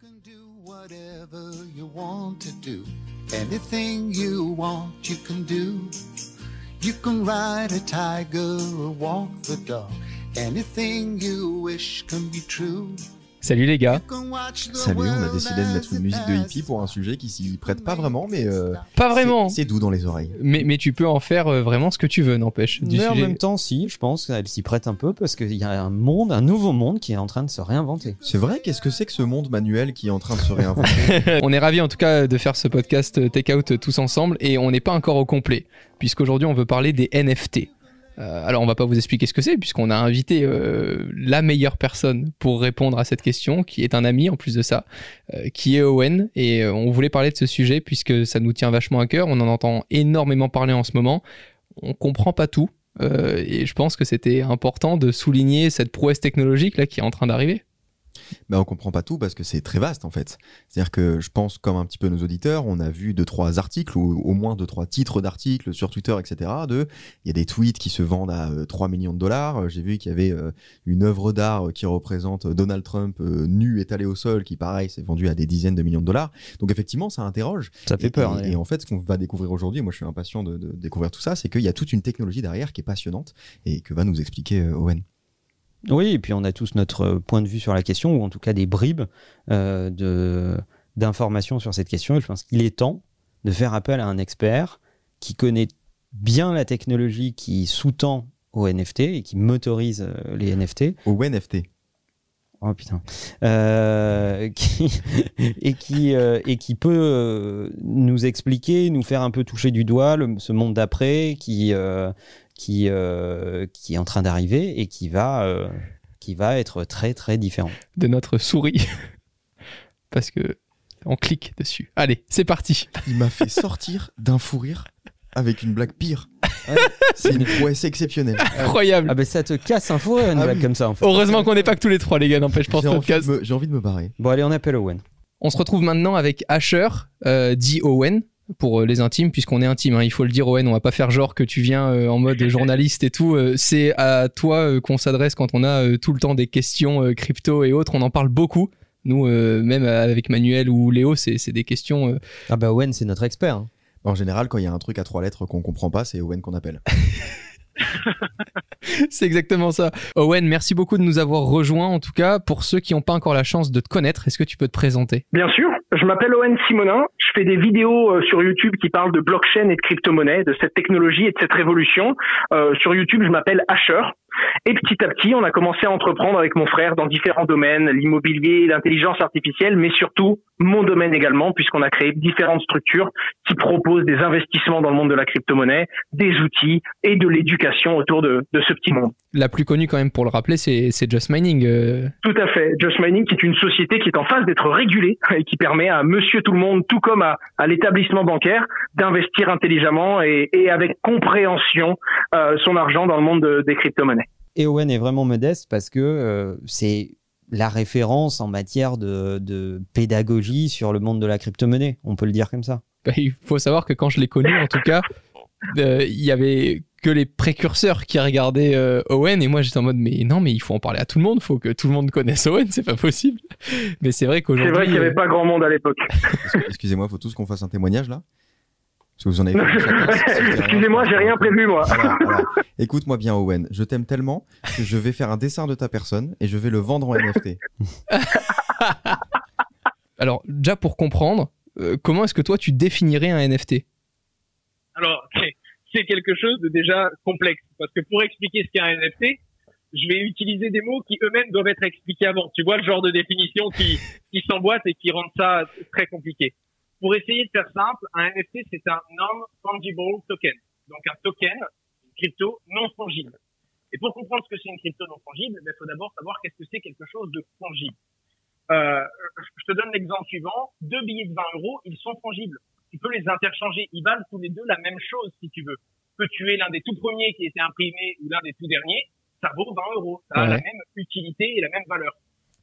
can do whatever you want to do. Anything you want, you can do. You can ride a tiger or walk the dog. Anything you wish can be true. Salut les gars. Salut, on a décidé de mettre une musique de hippie pour un sujet qui s'y prête pas vraiment, mais euh, Pas vraiment. c'est doux dans les oreilles. Mais, mais tu peux en faire euh, vraiment ce que tu veux, n'empêche. Mais en même temps, si, je pense qu'elle s'y prête un peu parce qu'il y a un monde, un nouveau monde qui est en train de se réinventer. C'est vrai, qu'est-ce que c'est que ce monde manuel qui est en train de se réinventer on est ravis en tout cas de faire ce podcast euh, Take Out tous ensemble et on n'est pas encore au complet puisqu'aujourd'hui on veut parler des NFT. Euh, alors on va pas vous expliquer ce que c'est puisqu'on a invité euh, la meilleure personne pour répondre à cette question qui est un ami en plus de ça euh, qui est Owen. Et euh, on voulait parler de ce sujet puisque ça nous tient vachement à cœur. On en entend énormément parler en ce moment. On comprend pas tout euh, et je pense que c'était important de souligner cette prouesse technologique là qui est en train d'arriver Ben, on comprend pas tout parce que c'est très vaste en fait. C'est-à-dire que je pense, comme un petit peu nos auditeurs, on a vu deux trois articles ou au moins deux trois titres d'articles sur Twitter, etc. De, il y a des tweets qui se vendent à euh, 3 millions de dollars. Euh, J'ai vu qu'il y avait euh, une œuvre d'art euh, qui représente Donald Trump euh, nu étalé au sol, qui pareil s'est vendu à des dizaines de millions de dollars. Donc effectivement, ça interroge. Ça fait Et- peur. Et, ouais. et en fait, ce qu'on va découvrir aujourd'hui, moi je suis impatient de, de découvrir tout ça, c'est qu'il y a toute une technologie derrière qui est passionnante et que va nous expliquer euh, Owen. Oui, et puis on a tous notre euh, point de vue sur la question, ou en tout cas des bribes euh, de d'informations sur cette question. Et je pense qu'il est temps de faire appel à un expert qui connaît bien la technologie qui sous-tend aux NFT et qui motorise euh, les NFT. Owen FT. Oh putain. Euh, qui, et, qui, euh, et qui peut euh, nous expliquer, nous faire un peu toucher du doigt le- ce monde d'après qui, qui, euh, qui est en train d'arriver et qui va, euh, qui va être très très différent. de notre souris parce que on clique dessus. Allez, c'est parti. Il m'a fait sortir d'un fou rire avec une blague pire. C'est une prouesse exceptionnelle. Incroyable. Ah ben ça te casse un fourré une Ah blague oui. comme ça en fait. Heureusement qu'on n'est pas que tous les trois, les gars, n'empêche, podcast. me- j'ai envie de me barrer. Bon allez on appelle Owen. On se retrouve maintenant avec Asher, euh, dit Owen, pour euh, les intimes, puisqu'on est intime. hein. Il faut le dire, Owen, on va pas faire genre que tu viens euh, en mode journaliste et tout. Euh, c'est à toi euh, qu'on s'adresse quand on a euh, tout le temps des questions euh, crypto et autres. On en parle beaucoup. Nous, euh, même avec Manuel ou Léo, c'est c'est des questions. euh, Ah bah Owen c'est notre expert. hein. En général, quand il y a un truc à trois lettres qu'on comprend pas, c'est Owen qu'on appelle. C'est exactement ça. Owen, merci beaucoup de nous avoir rejoints. En tout cas, pour ceux qui n'ont pas encore la chance de te connaître, est-ce que tu peux te présenter? Bien sûr, je m'appelle Owen Simonin, je fais des vidéos euh, sur YouTube qui parlent de blockchain et de crypto-monnaie, de cette technologie et de cette révolution. Euh, sur YouTube, je m'appelle Asher. Et petit à petit, on a commencé à entreprendre avec mon frère dans différents domaines, l'immobilier, l'intelligence artificielle, mais surtout mon domaine également, puisqu'on a créé différentes structures qui proposent des investissements dans le monde de la crypto-monnaie, des outils et de l'éducation autour de, de ce petit monde. La plus connue, quand même, pour le rappeler, c'est Just Mining. euh, Tout à fait. Just Mining, qui est une société qui est en phase d'être régulée et qui permet à monsieur tout le monde, tout comme à, à l'établissement bancaire, d'investir intelligemment et, et avec compréhension euh, son argent dans le monde de- des crypto-monnaies. Et Owen est vraiment modeste parce que euh, c'est la référence en matière de, de pédagogie sur le monde de la crypto-monnaie. On peut le dire comme ça. Bah, il faut savoir que quand je l'ai connu, en tout cas, euh, il y avait que les précurseurs qui regardaient euh, Owen et moi j'étais en mode mais non mais il faut en parler à tout le monde, faut que tout le monde connaisse Owen, c'est pas possible. Mais c'est vrai C'est qu'aujourd'hui, vrai qu'il n'y avait euh, pas grand monde à l'époque. Excuse- Excusez-moi, faut tous qu'on fasse un témoignage là Parce que vous en avez fait Excusez-moi, j'ai rien prévu, moi. Écoute-moi bien, Owen. Je t'aime tellement que je vais faire un dessin de ta personne et je vais le vendre en NFT. alors déjà pour comprendre, euh, comment est-ce que toi tu définirais un NFT Alors, c'est- quelque chose de déjà complexe. Parce que pour expliquer ce qu'est un NFT, je vais utiliser des mots qui eux-mêmes doivent être expliqués avant. Tu vois le genre de définition qui, qui s'emboîte et qui rendent ça très compliqué. Pour essayer de faire simple, un NFT, c'est un non-fungible token. Donc un token, une crypto non fongible. Et pour comprendre ce que c'est une crypto non fongible, il faut d'abord savoir qu'est-ce que c'est quelque chose de fongible. Euh, je te donne l'exemple suivant. Deux billets de 20 euros, ils sont fongibles tu peux les interchanger. Ils valent tous les deux la même chose si tu veux. Que tu es l'un des tout premiers qui a été imprimé ou l'un des tout derniers, ça vaut 20 euros. Ça a Ouais. la même utilité et la même valeur.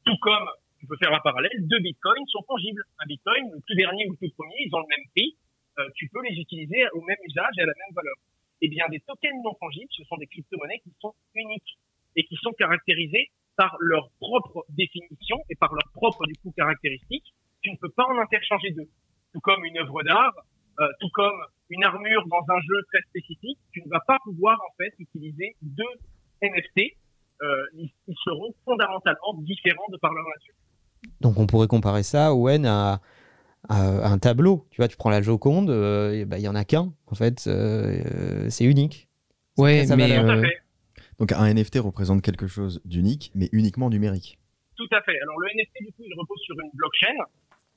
Tout comme, tu peux faire un parallèle, deux bitcoins sont fongibles. Un bitcoin, le tout dernier ou le tout premier, ils ont le même prix. Euh, tu peux les utiliser au même usage et à la même valeur. Eh bien, des tokens non fongibles, ce sont des crypto-monnaies qui sont uniques et qui sont caractérisées par leur propre définition et par leur propre du coup caractéristique. Tu ne peux pas en interchanger deux. Tout comme une œuvre d'art, euh, tout comme une armure dans un jeu très spécifique, tu ne vas pas pouvoir en fait utiliser deux NFT. Euh, ils seront fondamentalement différents de par leur nature. Donc on pourrait comparer ça, Owen, à, à un tableau. Tu vois, tu prends la Joconde, euh, et ben, il y en a qu'un. En fait, euh, c'est unique. Ouais, sa mais euh, fait. Donc un NFT représente quelque chose d'unique, mais uniquement numérique. Tout à fait. Alors le NFT du coup, il repose sur une blockchain,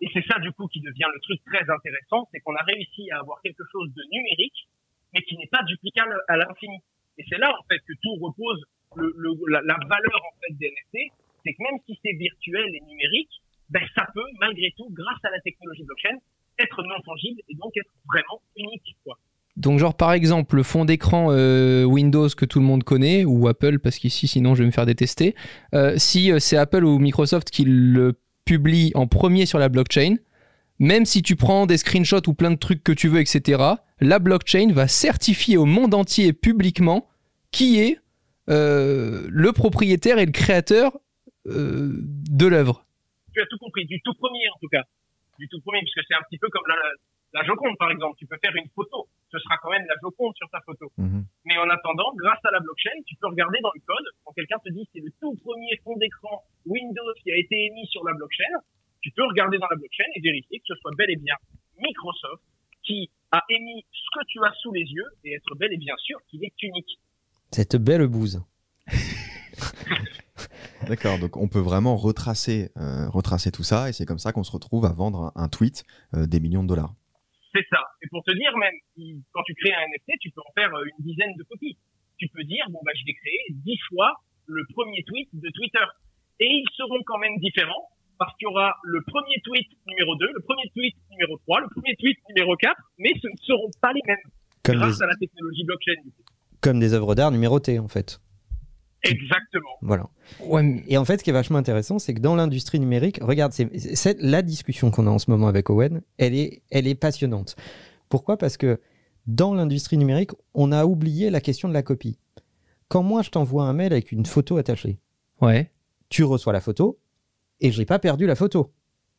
et c'est ça du coup qui devient le truc très intéressant, c'est qu'on a réussi à avoir quelque chose de numérique, mais qui n'est pas duplicable à l'infini. Et c'est là en fait que tout repose le, le- la, la valeur en fait des NFT, c'est que même si c'est virtuel et numérique, ben ça peut malgré tout, grâce à la technologie blockchain, être non tangible et donc être vraiment unique. Quoi. Donc genre par exemple le fond d'écran euh, Windows que tout le monde connaît ou Apple parce qu'ici sinon je vais me faire détester. Euh, si euh, c'est Apple ou Microsoft qui le publie en premier sur la blockchain, même si tu prends des screenshots ou plein de trucs que tu veux etc. La blockchain va certifier au monde entier publiquement qui est le propriétaire et le créateur euh, de l'œuvre. Tu as tout compris, du tout premier en tout cas, du tout premier, puisque c'est un petit peu comme la, la Joconde par exemple. Tu peux faire une photo, ce sera quand même la Joconde sur ta photo. Mhm. Mais en attendant, grâce à la blockchain, tu peux regarder dans le code, quand quelqu'un te dit c'est le tout premier fond d'écran Windows qui a été émis sur la blockchain, tu peux regarder dans la blockchain et vérifier que ce soit bel et bien Microsoft qui a émis ce que tu as sous les yeux et être bel et bien sûr qu'il est unique. Cette belle bouse. D'accord, donc on peut vraiment retracer, euh, retracer tout ça, et c'est comme ça qu'on se retrouve à vendre un, tweet euh, des millions de dollars. C'est ça. Et pour te dire même, quand tu crées un NFT, tu peux en faire euh, une dizaine de copies. Tu peux dire, bon bah je vais créer dix fois le premier tweet de Twitter. Et ils seront quand même différents parce qu'il y aura le premier tweet numéro 2, le premier tweet numéro 3, le premier tweet numéro 4, mais ce ne seront pas les mêmes Comme grâce des, à la technologie blockchain. comme des œuvres d'art numérotées, en fait. Exactement. Voilà. Ouais, Et en fait, ce qui est vachement intéressant, c'est que dans l'industrie numérique, regarde, c'est, c'est- la discussion qu'on a en ce moment avec Owen, elle est, elle est passionnante. Pourquoi? Parce que dans l'industrie numérique, on a oublié la question de la copie. Quand moi, je t'envoie un mail avec une photo attachée, ouais, tu reçois la photo et j'ai pas perdu la photo.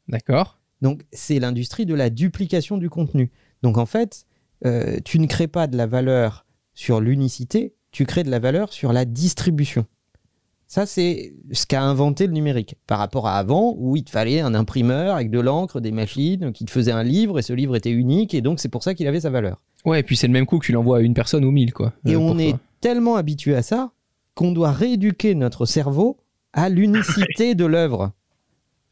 d'accord. Donc, c'est l'industrie de la duplication du contenu. Donc, en fait, euh, tu ne crées pas de la valeur sur l'unicité, tu crées de la valeur sur la distribution. Ça, c'est ce qu'a inventé le numérique. Par rapport à avant, où il te fallait un imprimeur avec de l'encre, des machines, qui te faisait un livre, et ce livre était unique, et donc c'est pour ça qu'il avait sa valeur. Ouais, et puis c'est le même coup que tu l'envoies à une personne ou mille, quoi. Et euh, on est tellement habitué à ça qu'on doit rééduquer notre cerveau à l'unicité de l'œuvre.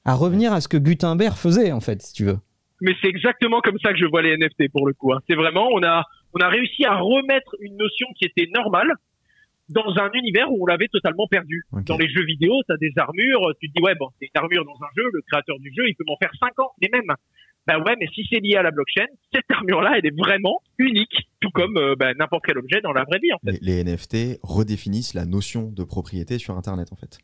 À revenir à ce que Gutenberg faisait, en fait, si tu veux. Mais c'est exactement comme ça que je vois les NFT pour le coup. hein. C'est vraiment, on a, on a réussi à remettre une notion qui était normale dans un univers où on l'avait totalement perdu. Ok. Dans les jeux vidéo, tu as des armures, tu te dis, ouais, bon, c'est une armure dans un jeu, le créateur du jeu, il peut m'en faire 5 ans, les mêmes. Ben ouais, mais si c'est lié à la blockchain, cette armure-là, elle est vraiment unique, tout comme euh, ben, n'importe quel objet dans la vraie vie, en fait. Les, les NFT redéfinissent la notion de propriété sur Internet, en fait.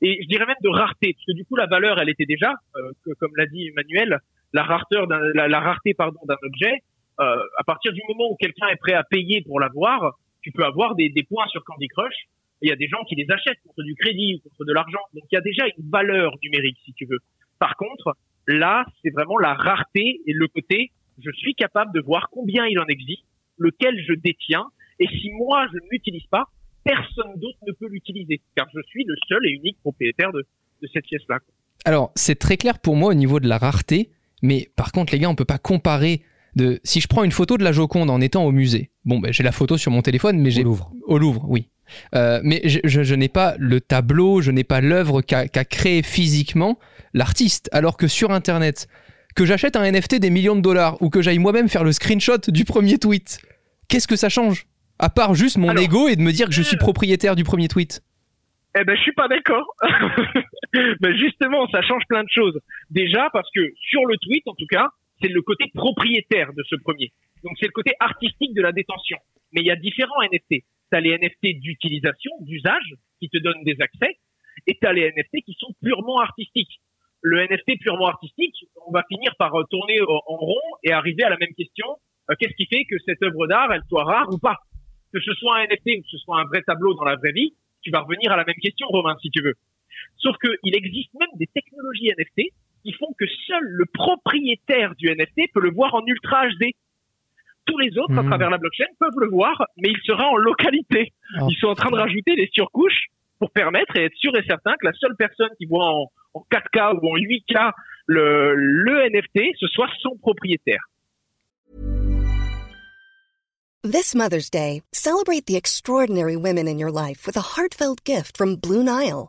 et je dirais même de rareté, parce que du coup la valeur elle était déjà, euh, que, comme l'a dit Emmanuel, la rareté d'un, la, la rareté pardon d'un objet. Euh, à partir du moment où quelqu'un est prêt à payer pour l'avoir, tu peux avoir des, des points sur Candy Crush. Il y a des gens qui les achètent contre du crédit ou contre de l'argent. Donc il y a déjà une valeur numérique si tu veux. Par contre, là c'est vraiment la rareté et le côté je suis capable de voir combien il en existe, lequel je détiens, et si moi je ne l'utilise pas, personne d'autre ne peut l'utiliser, car je suis le seul et unique propriétaire de, de cette pièce-là. Alors, c'est très clair pour moi au niveau de la rareté, mais par contre, les gars, on peut pas comparer de. Si je prends une photo de la Joconde en étant au musée, bon, ben, j'ai la photo sur mon téléphone, mais Au j'ai. Louvre. Au Louvre, oui. Euh, mais je, je- je n'ai pas le tableau, je n'ai pas l'œuvre qu'a créé physiquement l'artiste. Alors que sur Internet, que j'achète un NFT des millions de dollars ou que j'aille moi-même faire le screenshot du premier tweet, qu'est-ce que ça change? À part juste mon Alors- ego et de me dire que je suis propriétaire du premier tweet. Eh ben, je suis pas d'accord. ben, justement, ça change plein de choses. Déjà, parce que sur le tweet, en tout cas, c'est le côté propriétaire de ce premier. Donc, c'est le côté artistique de la détention. Mais il y a différents NFT. Tu as les NFT d'utilisation, d'usage, qui te donnent des accès, et tu as les NFT qui sont purement artistiques. Le NFT purement artistique, on va finir par tourner en rond et arriver à la même question. Euh, Qu'est-ce qui fait que cette œuvre d'art, elle soit rare ou pas? Que ce soit un NFT ou que ce soit un vrai tableau dans la vraie vie, tu vas revenir à la même question, Romain, si tu veux. Sauf qu'il existe même des technologies NFT qui font que seul le propriétaire du NFT peut le voir en ultra HD. Tous les autres, à Hmm. travers la blockchain, peuvent le voir, mais il sera en localité. Oh. Ils sont en train de rajouter des surcouches pour permettre et être sûr et certain que la seule personne qui voit en, en 4K ou en 8K le, le NFT, ce soit son propriétaire. This Mother's Day, celebrate the extraordinary women in your life with a heartfelt gift from Blue Nile.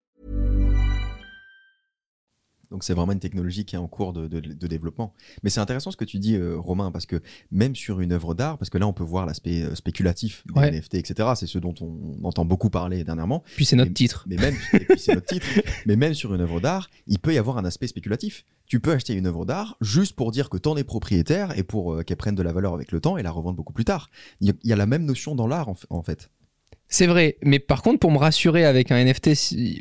Donc c'est vraiment une technologie qui est en cours de, de- de développement. Mais c'est intéressant ce que tu dis, euh, Romain, parce que même sur une œuvre d'art, parce que là on peut voir l'aspect euh, spéculatif des Ouais. NFT, etc. C'est ce dont on entend beaucoup parler dernièrement. Puis c'est notre Mais- titre. Mais même, et puis c'est notre titre. Mais même sur une œuvre d'art, il peut y avoir un aspect spéculatif. Tu peux acheter une œuvre d'art juste pour dire que t'en es propriétaire et pour euh, qu'elle prenne de la valeur avec le temps et la revendre beaucoup plus tard. Il y a, il y a la même notion dans l'art en, en fait. C'est vrai, mais par contre, pour me rassurer avec un NFT,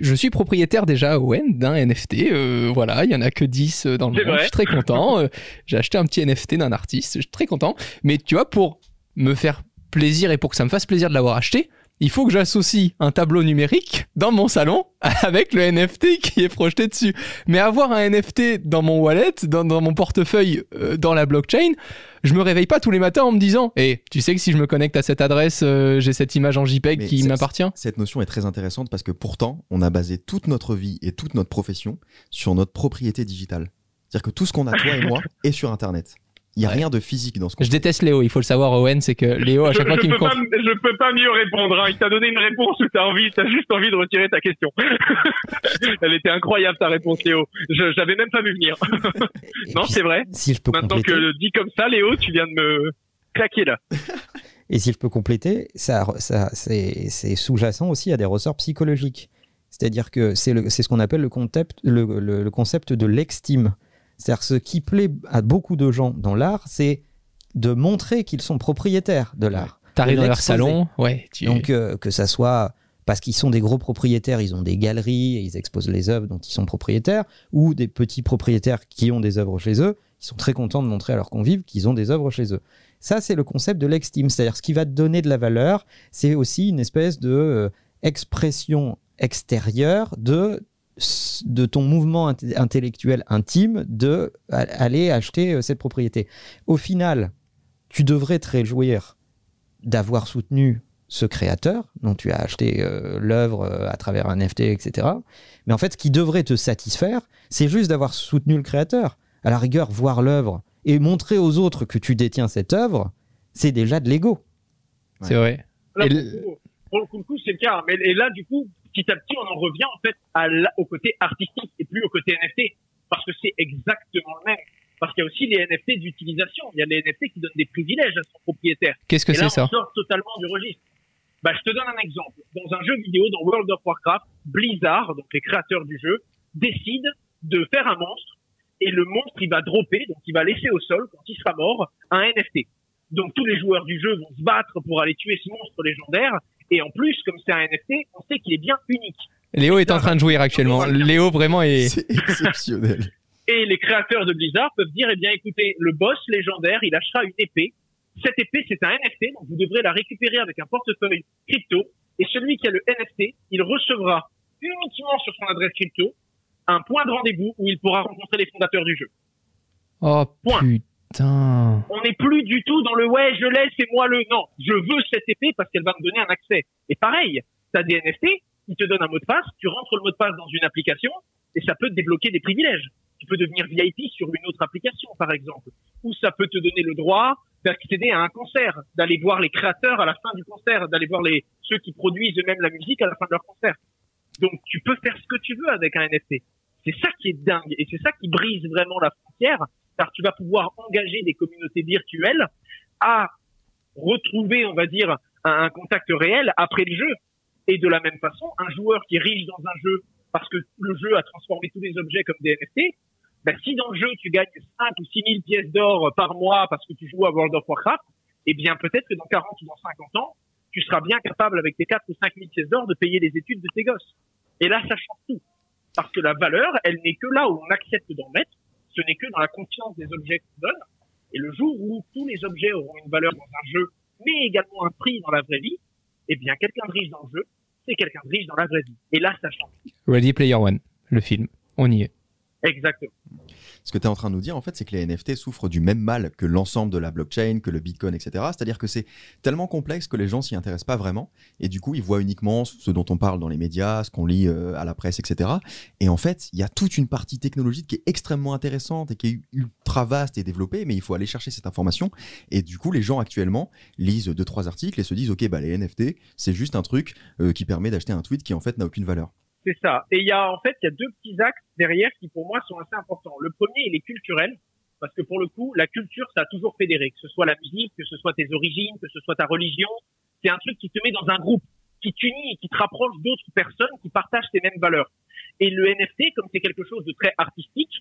je suis propriétaire déjà Owen d'un NFT. euh, voilà, il y en a que 10 dans le monde. vrai. Je suis très content. euh, J'ai acheté un petit NFT d'un artiste. Je suis très content. Mais tu vois, pour me faire plaisir et pour que ça me fasse plaisir de l'avoir acheté, il faut que j'associe un tableau numérique dans mon salon avec le NFT qui est projeté dessus. Mais avoir un NFT dans mon wallet, dans, dans mon portefeuille, euh, dans la blockchain, je me réveille pas tous les matins en me disant Eh, tu sais que si je me connecte à cette adresse, euh, j'ai cette image en JPEG Mais qui m'appartient Cette notion est très intéressante parce que pourtant, on a basé toute notre vie et toute notre profession sur notre propriété digitale. C'est-à-dire que tout ce qu'on a, toi et moi, est sur Internet. Il n'y a Ouais. rien de physique dans ce qu'on Je déteste Léo, il faut le savoir, Owen, c'est que Léo, à chaque fois qu'il me peux pas, compte. je peux pas mieux répondre. Hein. Il t'a donné une réponse où t'as envie, t'as juste envie de retirer ta question. Elle était incroyable ta réponse, Léo. Je j'avais même pas vu venir. Non, c'est vrai. Si je peux Maintenant compléter, que dit comme ça, Léo, tu viens de me claquer là. et si je peux compléter, ça, ça c'est sous-jacent aussi à des ressorts psychologiques. C'est-à-dire que c'est le- c'est ce qu'on appelle le concept, le, le- le concept de l'extime. C'est-à-dire ce qui plaît à beaucoup de gens dans l'art, c'est de montrer qu'ils sont propriétaires de l'art. T'arrives de dans leur salon, ouais, tu... Donc euh, que ça soit parce qu'ils sont des gros propriétaires, ils ont des galeries et ils exposent les œuvres dont ils sont propriétaires, ou des petits propriétaires qui ont des œuvres chez eux, ils sont très contents de montrer à leurs convives qu'ils ont des œuvres chez eux. Ça, c'est le concept de l'extime, c'est-à-dire ce qui va te donner de la valeur, c'est aussi une espèce de euh, expression extérieure de de ton mouvement int- intellectuel intime de aller acheter euh, cette propriété. Au final, tu devrais te réjouir d'avoir soutenu ce créateur dont tu as acheté euh, l'œuvre euh, à travers un NFT, etc. Mais en fait, ce qui devrait te satisfaire, c'est juste d'avoir soutenu le créateur. À la rigueur, voir l'œuvre et montrer aux autres que tu détiens cette œuvre, c'est déjà de l'ego. c'est vrai. Là, Et pour, le- le coup, pour le coup, le coup, c'est le cas. Mais et là, du coup, petit à petit, on en revient en fait à la- au côté artistique et plus au côté NFT, parce que c'est exactement le même. Parce qu'il y a aussi les NFT d'utilisation. Il y a les NFT qui donnent des privilèges à son propriétaire. Qu'est-ce que c'est ça on sort totalement du registre. Bah, je te donne un exemple. Dans un jeu vidéo, dans World of Warcraft, Blizzard, donc les créateurs du jeu, décident de faire un monstre et le monstre, il va dropper, donc il va laisser au sol, quand il sera mort, un NFT. Donc tous les joueurs du jeu vont se battre pour aller tuer ce monstre légendaire. Et en plus, comme c'est un NFT, on sait qu'il est bien unique. Léo est en train de jouir actuellement. Léo vraiment est. C'est exceptionnel. Et les créateurs de Blizzard peuvent dire, eh bien, écoutez, le boss légendaire, il achètera une épée. Cette épée, c'est un NFT, donc vous devrez la récupérer avec un portefeuille crypto. Et celui qui a le NFT, il recevra uniquement sur son adresse crypto un point de rendez-vous où il pourra rencontrer les fondateurs du jeu. Oh Point. putain. On n'est plus du tout dans le ouais, je l'ai, c'est moi le non. Je veux cette épée parce qu'elle va me donner un accès. Et pareil, t'as des NFT, ils te donnent un mot de passe, tu rentres le mot de passe dans une application et ça peut te débloquer des privilèges. Tu peux devenir VIP sur une autre application, par exemple. Ou ça peut te donner le droit d'accéder à un concert, d'aller voir les créateurs à la fin du concert, d'aller voir les, ceux qui produisent eux-mêmes la musique à la fin de leur concert. Donc tu peux faire ce que tu veux avec un NFT. C'est ça qui est dingue et c'est ça qui brise vraiment la frontière car tu vas pouvoir engager des communautés virtuelles à retrouver, on va dire, un, contact réel après le jeu. Et de la même façon, un joueur qui est riche dans un jeu parce que le jeu a transformé tous les objets comme des NFT ben, si dans le jeu tu gagnes 5 ou 6 000 pièces d'or par mois parce que tu joues à World of Warcraft, eh bien peut-être que dans 40 ou dans 50 ans, tu seras bien capable avec tes 4 ou 5 000 pièces d'or de payer les études de tes gosses. Et là, ça change tout. Parce que la valeur, elle n'est que là où on accepte d'en mettre, ce n'est que dans la confiance des objets qu'on donne. Et le jour où tous les objets auront une valeur dans un jeu, mais également un prix dans la vraie vie, eh bien quelqu'un de riche dans le jeu, c'est quelqu'un de riche dans la vraie vie. Et là, ça change. Ready Player One, le film. On y est. Exactement. Ce que tu es en train de nous dire, en fait, c'est que les NFT souffrent du même mal que l'ensemble de la blockchain, que le bitcoin, etc. C'est-à-dire que c'est tellement complexe que les gens s'y intéressent pas vraiment. Et du coup, ils voient uniquement ce dont on parle dans les médias, ce qu'on lit euh, à la presse, etc. Et en fait, il y a toute une partie technologique qui est extrêmement intéressante et qui est ultra vaste et développée, mais il faut aller chercher cette information. Et du coup, les gens actuellement lisent deux, trois articles et se disent, OK, bah, les NFT, c'est juste un truc euh, qui permet d'acheter un tweet qui, en fait, n'a aucune valeur. C'est ça. Et il y a en fait il y a deux petits axes derrière qui pour moi sont assez importants. Le premier il est culturel parce que pour le coup la culture ça a toujours fédéré, que ce soit la musique, que ce soit tes origines, que ce soit ta religion, c'est un truc qui te met dans un groupe, qui t'unit et qui te rapproche d'autres personnes qui partagent tes mêmes valeurs. Et le NFT comme c'est quelque chose de très artistique,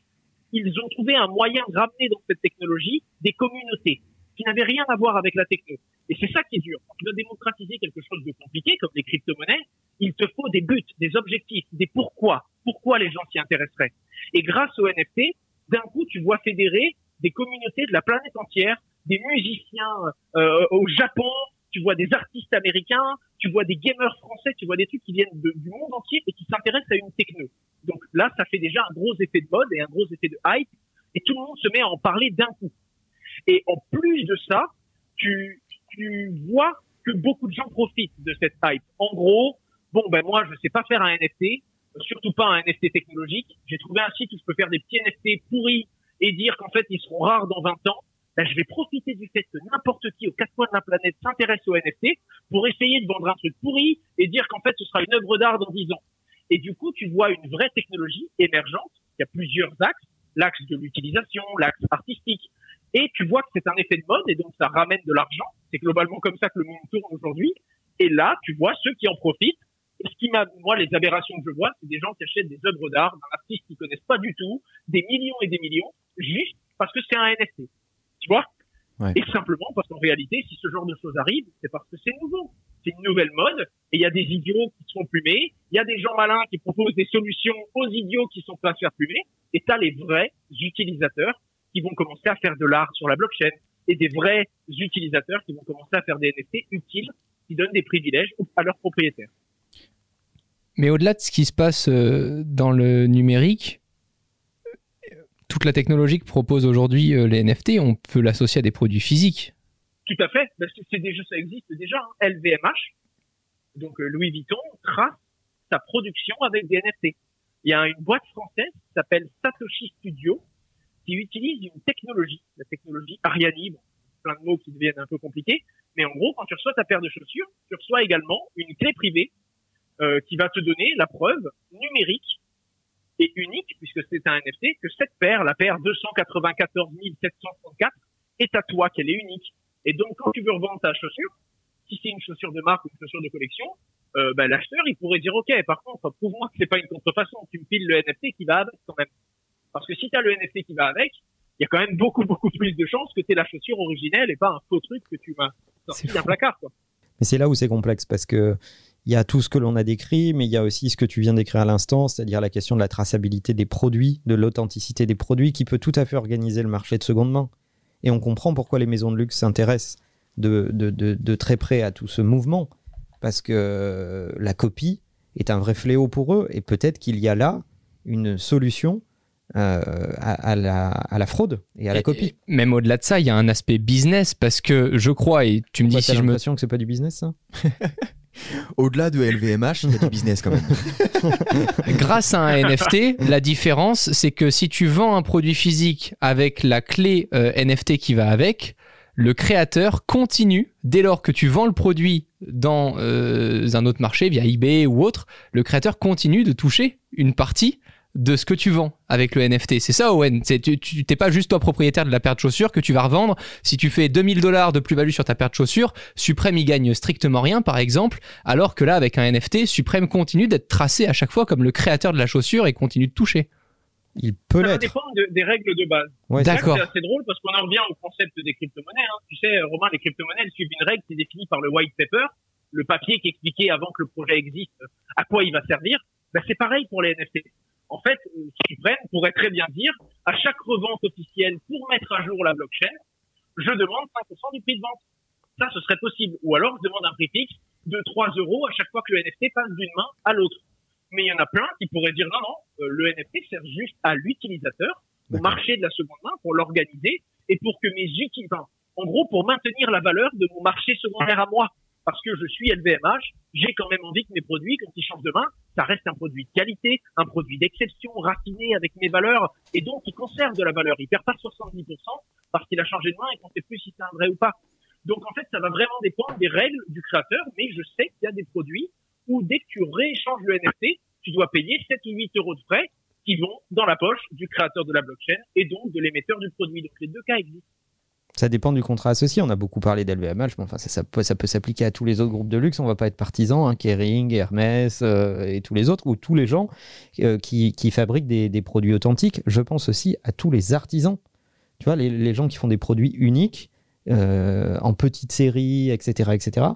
ils ont trouvé un moyen de ramener dans cette technologie des communautés qui n'avaient rien à voir avec la techno. Et c'est ça qui est dur. Quand tu dois démocratiser quelque chose de compliqué comme les crypto-monnaies, il te faut des buts, des objectifs, des pourquoi. Pourquoi les gens s'y intéresseraient. Et grâce au NFT, d'un coup, tu vois fédérer des communautés de la planète entière, des musiciens euh, au Japon, tu vois des artistes américains, tu vois des gamers français, tu vois des trucs qui viennent du monde entier et qui s'intéressent à une techno. Donc là, ça fait déjà un gros effet de mode et un gros effet de hype, et tout le monde se met à en parler d'un coup. Et en plus de ça, tu, tu vois que beaucoup de gens profitent de cette hype. En gros, bon ben moi je sais pas faire un NFT, surtout pas un NFT technologique. J'ai trouvé un site où je peux faire des petits NFT pourris et dire qu'en fait ils seront rares dans 20 ans. Ben, je vais profiter du fait que n'importe qui aux quatre coins de la planète s'intéresse au NFT pour essayer de vendre un truc pourri et dire qu'en fait ce sera une œuvre d'art dans 10 ans. Et du coup, tu vois une vraie technologie émergente. Il y a plusieurs axes. L'axe de l'utilisation, l'axe artistique. Et tu vois que c'est un effet de mode et donc ça ramène de l'argent. C'est globalement comme ça que le monde tourne aujourd'hui. Et là, tu vois ceux qui en profitent ce qui m'a, moi, les aberrations que je vois, c'est des gens qui achètent des œuvres d'art d'un artiste qu'ils connaissent pas du tout, des millions et des millions, juste parce que c'est un NFT. Tu vois? Ouais. Et simplement parce qu'en réalité, si ce genre de choses arrive, c'est parce que c'est nouveau. C'est une nouvelle mode, et il y a des idiots qui sont plumés, il y a des gens malins qui proposent des solutions aux idiots qui sont pas à faire plumer, et t'as les vrais utilisateurs qui vont commencer à faire de l'art sur la blockchain, et des vrais utilisateurs qui vont commencer à faire des NFT utiles, qui donnent des privilèges à leurs propriétaires. Mais au-delà de ce qui se passe euh, dans le numérique, toute la technologie que propose aujourd'hui euh, les NFT, on peut l'associer à des produits physiques. Tout à fait, parce que c'est déjà, ça existe déjà. LVMH, hein. donc euh, Louis Vuitton, trace sa production avec des NFT. Il y a une boîte française qui s'appelle Satoshi Studio qui utilise une technologie, la technologie Ariani, plein de mots qui deviennent un peu compliqués, mais en gros, quand tu reçois ta paire de chaussures, tu reçois également une clé privée euh, qui va te donner la preuve numérique et unique, puisque c'est un NFT, que cette paire, la paire 294 734, est à toi, qu'elle est unique. Et donc, quand tu veux revendre ta chaussure, si c'est une chaussure de marque ou une chaussure de collection, euh, ben, l'acheteur, il pourrait dire, OK, par contre, prouve-moi que c'est pas une contrefaçon, tu me files le NFT qui va avec quand même. Parce que si tu as le NFT qui va avec, il y a quand même beaucoup, beaucoup plus de chances que tu la chaussure originelle et pas un faux truc que tu m'as sorti d'un placard. Quoi. Mais c'est là où c'est complexe, parce que il y a tout ce que l'on a décrit, mais il y a aussi ce que tu viens d'écrire à l'instant, c'est-à-dire la question de la traçabilité des produits, de l'authenticité des produits, qui peut tout à fait organiser le marché de seconde main. Et on comprend pourquoi les maisons de luxe s'intéressent de, de, de, très près à tout ce mouvement, parce que la copie est un vrai fléau pour eux, et peut-être qu'il y a là une solution euh, à, la, à, la, fraude et à la copie. même au-delà de ça, il y a un aspect business parce que je crois, et tu me dis si je me. l'impression que c'est pas du business ça Au-delà de LVMH, il y a du business quand même. Grâce à un NFT, la différence, c'est que si tu vends un produit physique avec la clé euh, NFT qui va avec, le créateur continue, dès lors que tu vends le produit dans euh, un autre marché, via eBay ou autre, le créateur continue de toucher une partie de ce que tu vends avec le NFT. C'est ça, Owen. Tu n'es pas juste toi propriétaire de la paire de chaussures que tu vas revendre. Si tu fais 2000 dollars de plus-value sur ta paire de chaussures, Supreme y gagne strictement rien, par exemple, alors que là, avec un NFT, Supreme continue d'être tracé à chaque fois comme le créateur de la chaussure et continue de toucher. Il peut Ça va l'être. dépendre de- des règles de base. Ouais, D'accord. C'est assez drôle parce qu'on en revient au concept des crypto-monnaies. hein. Tu sais, Romain, les crypto-monnaies elles suivent une règle qui est définie par le white paper, le papier qui expliquait avant que le projet existe à quoi il va servir. Ben, c'est pareil pour les NFT. En fait, euh, ce qu'ils prennent pourrait très bien dire à chaque revente officielle pour mettre à jour la blockchain, je demande 5% du prix de vente. Ça, ce serait possible. Ou alors, je demande un prix fixe de 3 euros à chaque fois que le NFT passe d'une main à l'autre. Mais il y en a plein qui pourraient dire non, non, euh, le NFT sert juste à l'utilisateur, au marché de la seconde main, pour l'organiser et pour que mes utilisateurs, en gros, pour maintenir la valeur de mon marché secondaire à moi. Parce que je suis LVMH, j'ai quand même envie que mes produits, quand ils changent de main, ça reste un produit de qualité, un produit d'exception, raffiné avec mes valeurs, et donc il conserve de la valeur. Il perd pas 70% parce qu'il a changé de main et qu'on sait plus si c'est un vrai ou pas. Donc en fait, ça va vraiment dépendre des règles du créateur, mais je sais qu'il y a des produits où dès que tu rééchanges le NFT, tu dois payer 7 ou 8 euros de frais qui vont dans la poche du créateur de la blockchain et donc de l'émetteur du produit. Donc les deux cas existent. Ça dépend du contrat associé. On a beaucoup parlé d'LVMH, mais enfin, ça, peut, s'appliquer à tous les autres groupes de luxe. On va pas être partisans, hein, Kering, Hermès euh, et tous les autres, ou tous les gens euh, qui, fabriquent des, produits authentiques. Je pense aussi à tous les artisans. Tu vois, les, gens qui font des produits uniques, euh, en petite série, etc., etc.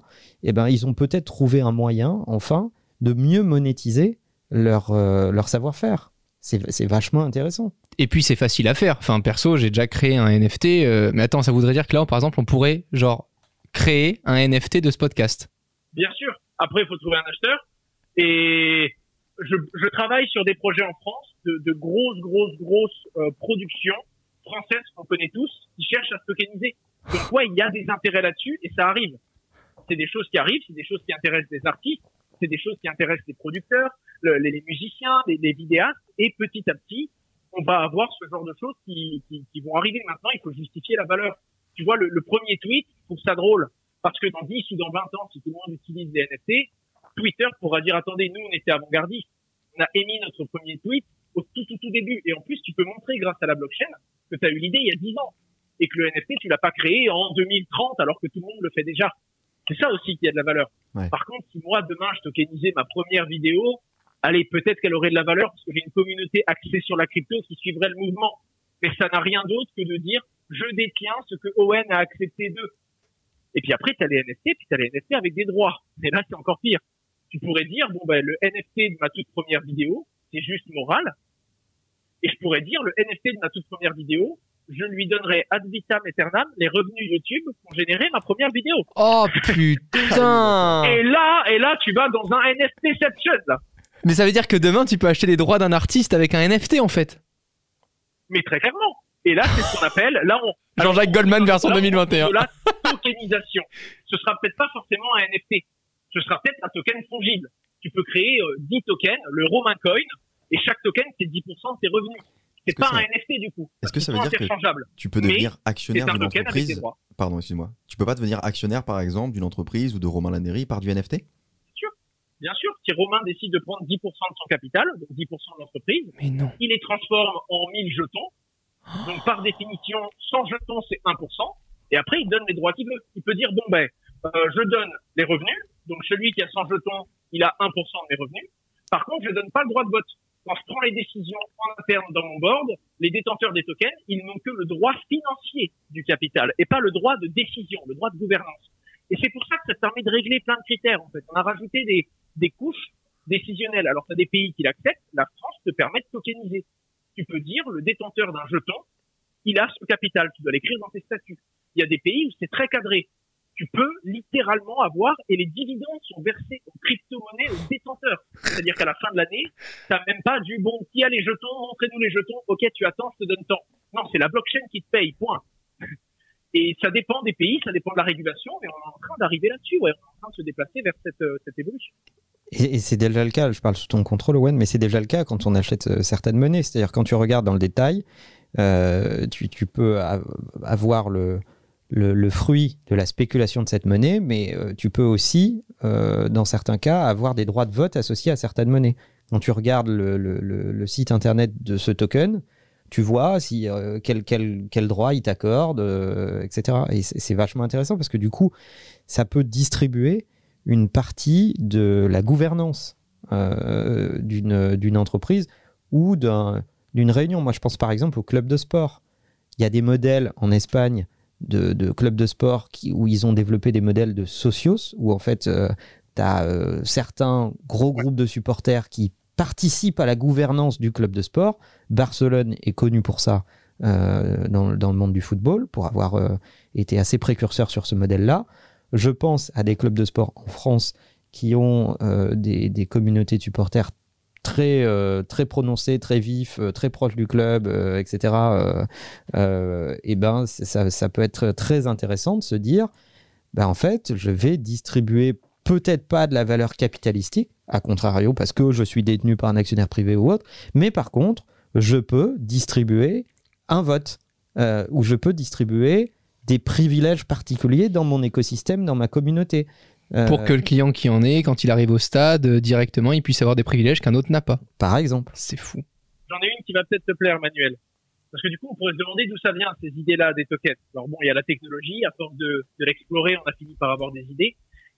Eh ben, ils ont peut-être trouvé un moyen, enfin, de mieux monétiser leur savoir-faire. C'est vachement intéressant. Et puis c'est facile à faire. Enfin, perso, j'ai déjà créé un NFT. euh, mais attends, ça voudrait dire que là, par exemple, on pourrait, genre, créer un NFT de ce podcast. Bien sûr. Après, il faut trouver un acheteur. Et je, je travaille sur des projets en France de, de grosses, grosses, grosses euh, productions françaises qu'on connaît tous qui cherchent à se tokeniser. Donc ouais, il y a des intérêts là-dessus et ça arrive. C'est des choses qui arrivent, c'est des choses qui intéressent des artistes, c'est des choses qui intéressent les producteurs, le- les, les musiciens, les, les vidéastes. Et petit à petit, on va avoir ce genre de choses qui, vont arriver. Maintenant, il faut justifier la valeur. Tu vois, le, premier tweet, je trouve ça drôle. Parce que dans 10 ou dans 20 ans, si tout le monde utilise des NFT, Twitter pourra dire, attendez, nous, on était avant-gardistes. On a émis notre premier tweet au tout, tout, tout début. Et en plus, tu peux montrer grâce à la blockchain que tu as eu l'idée il y a 10 ans. Et que le NFT, tu l'as pas créé en 2030 alors que tout le monde le fait déjà. C'est ça aussi qui a de la valeur. Par contre, si moi, demain, je tokenisais ma première vidéo, allez, peut-être qu'elle aurait de la valeur parce que j'ai une communauté axée sur la crypto qui suivrait le mouvement. Mais ça n'a rien d'autre que de dire, je détiens ce que Owen a accepté d'eux. Et puis après, tu as les NFT, puis tu as les NFT avec des droits. Mais là, c'est encore pire. Tu pourrais dire, bon, ben, le NFT de ma toute première vidéo, c'est juste moral. Et je pourrais dire, le NFT de ma toute première vidéo, je lui donnerai ad vitam aeternam les revenus YouTube pour générer ma première vidéo. Oh putain Et là, et là, tu vas dans un NFTception, là. Mais ça veut dire que demain, tu peux acheter les droits d'un artiste avec un NFT en fait. Mais très clairement. Et là, c'est ce qu'on appelle, là, on, Jean-Jacques Goldman version là, on 2021. De la tokenisation. Ce sera peut-être pas forcément un NFT. Ce sera peut-être un token fongible. Tu peux créer euh, 10 tokens, le Romain Coin, et chaque token, c'est 10% de tes revenus. C'est que pas ça- un NFT du coup. Est-ce que ça veut dire que tu peux devenir actionnaire un d'une entreprise. Pardon, excuse-moi. Tu peux pas devenir actionnaire, par exemple, d'une entreprise ou de Romain Lannery par du NFT Bien sûr, si Romain décide de prendre 10% de son capital, donc 10% de l'entreprise, il les transforme en 1000 jetons. Donc, par définition, 100 jetons, c'est 1%. Et après, il donne les droits qu'il veut. Il peut dire, bon, ben, euh, je donne les revenus. Donc, celui qui a 100 jetons, il a 1% de mes revenus. Par contre, je donne pas le droit de vote. Quand je prends les décisions en interne dans mon board, les détenteurs des tokens, ils n'ont que le droit financier du capital et pas le droit de décision, le droit de gouvernance. Et c'est pour ça que ça permet de régler plein de critères, en fait. On a rajouté des, des couches décisionnelles. Alors, tu as des pays qui l'acceptent. La France te permet de tokeniser. Tu peux dire, le détenteur d'un jeton, il a ce capital. Tu dois l'écrire dans tes statuts. Il y a des pays où c'est très cadré. Tu peux littéralement avoir, et les dividendes sont versés aux crypto-monnaies aux détenteurs. C'est-à-dire qu'à la fin de l'année, t'as même pas du bon, qui a les jetons, montrez-nous les jetons, ok, tu attends, je te donne tant. Non, c'est la blockchain qui te paye, point. Et ça dépend des pays, ça dépend de la régulation, mais on est en train d'arriver là-dessus. On est en train de se déplacer vers cette, euh, évolution. Et, c'est déjà le cas, je parle sous ton contrôle, Owen, mais c'est déjà le cas quand on achète euh, certaines monnaies. C'est-à-dire quand tu regardes dans le détail, euh, tu, peux avoir le, le, fruit de la spéculation de cette monnaie, mais euh, tu peux aussi, euh, dans certains cas, avoir des droits de vote associés à certaines monnaies. Quand tu regardes le, site internet de ce token, tu vois si, euh, quel, droit il t'accorde, etc. Et c'est vachement intéressant parce que du coup, ça peut distribuer une partie de la gouvernance d'une entreprise ou d'un d'une réunion. Moi, je pense par exemple au club de sport. Il y a des modèles en Espagne de, de clubs de sport qui, où ils ont développé des modèles de socios, où en fait, tu as certains gros groupes de supporters qui participent à la gouvernance du club de sport. Barcelone est connu pour ça euh, dans, dans, le monde du football, pour avoir euh, été assez précurseur sur ce modèle-là. Je pense à des clubs de sport en France qui ont euh, des, des, communautés de supporters très, très prononcées, très vifs, très proches du club, etc. et ben, ça, ça, peut être très intéressant de se dire, ben, en fait, je vais distribuer peut-être pas de la valeur capitalistique, à contrario, parce que je suis détenu par un actionnaire privé ou autre, mais par contre, je peux distribuer un vote, euh, où je peux distribuer des privilèges particuliers dans mon écosystème, dans ma communauté. Euh, Pour que le client qui en est, quand il arrive au stade, euh, directement, il puisse avoir des privilèges qu'un autre n'a pas. Par exemple. C'est fou. J'en ai une qui va peut-être te plaire, Manuel. Parce que du coup, on pourrait se demander d'où ça vient, ces idées-là des tokens. Alors bon, il y a la technologie, à force de, de l'explorer, on a fini par avoir des idées.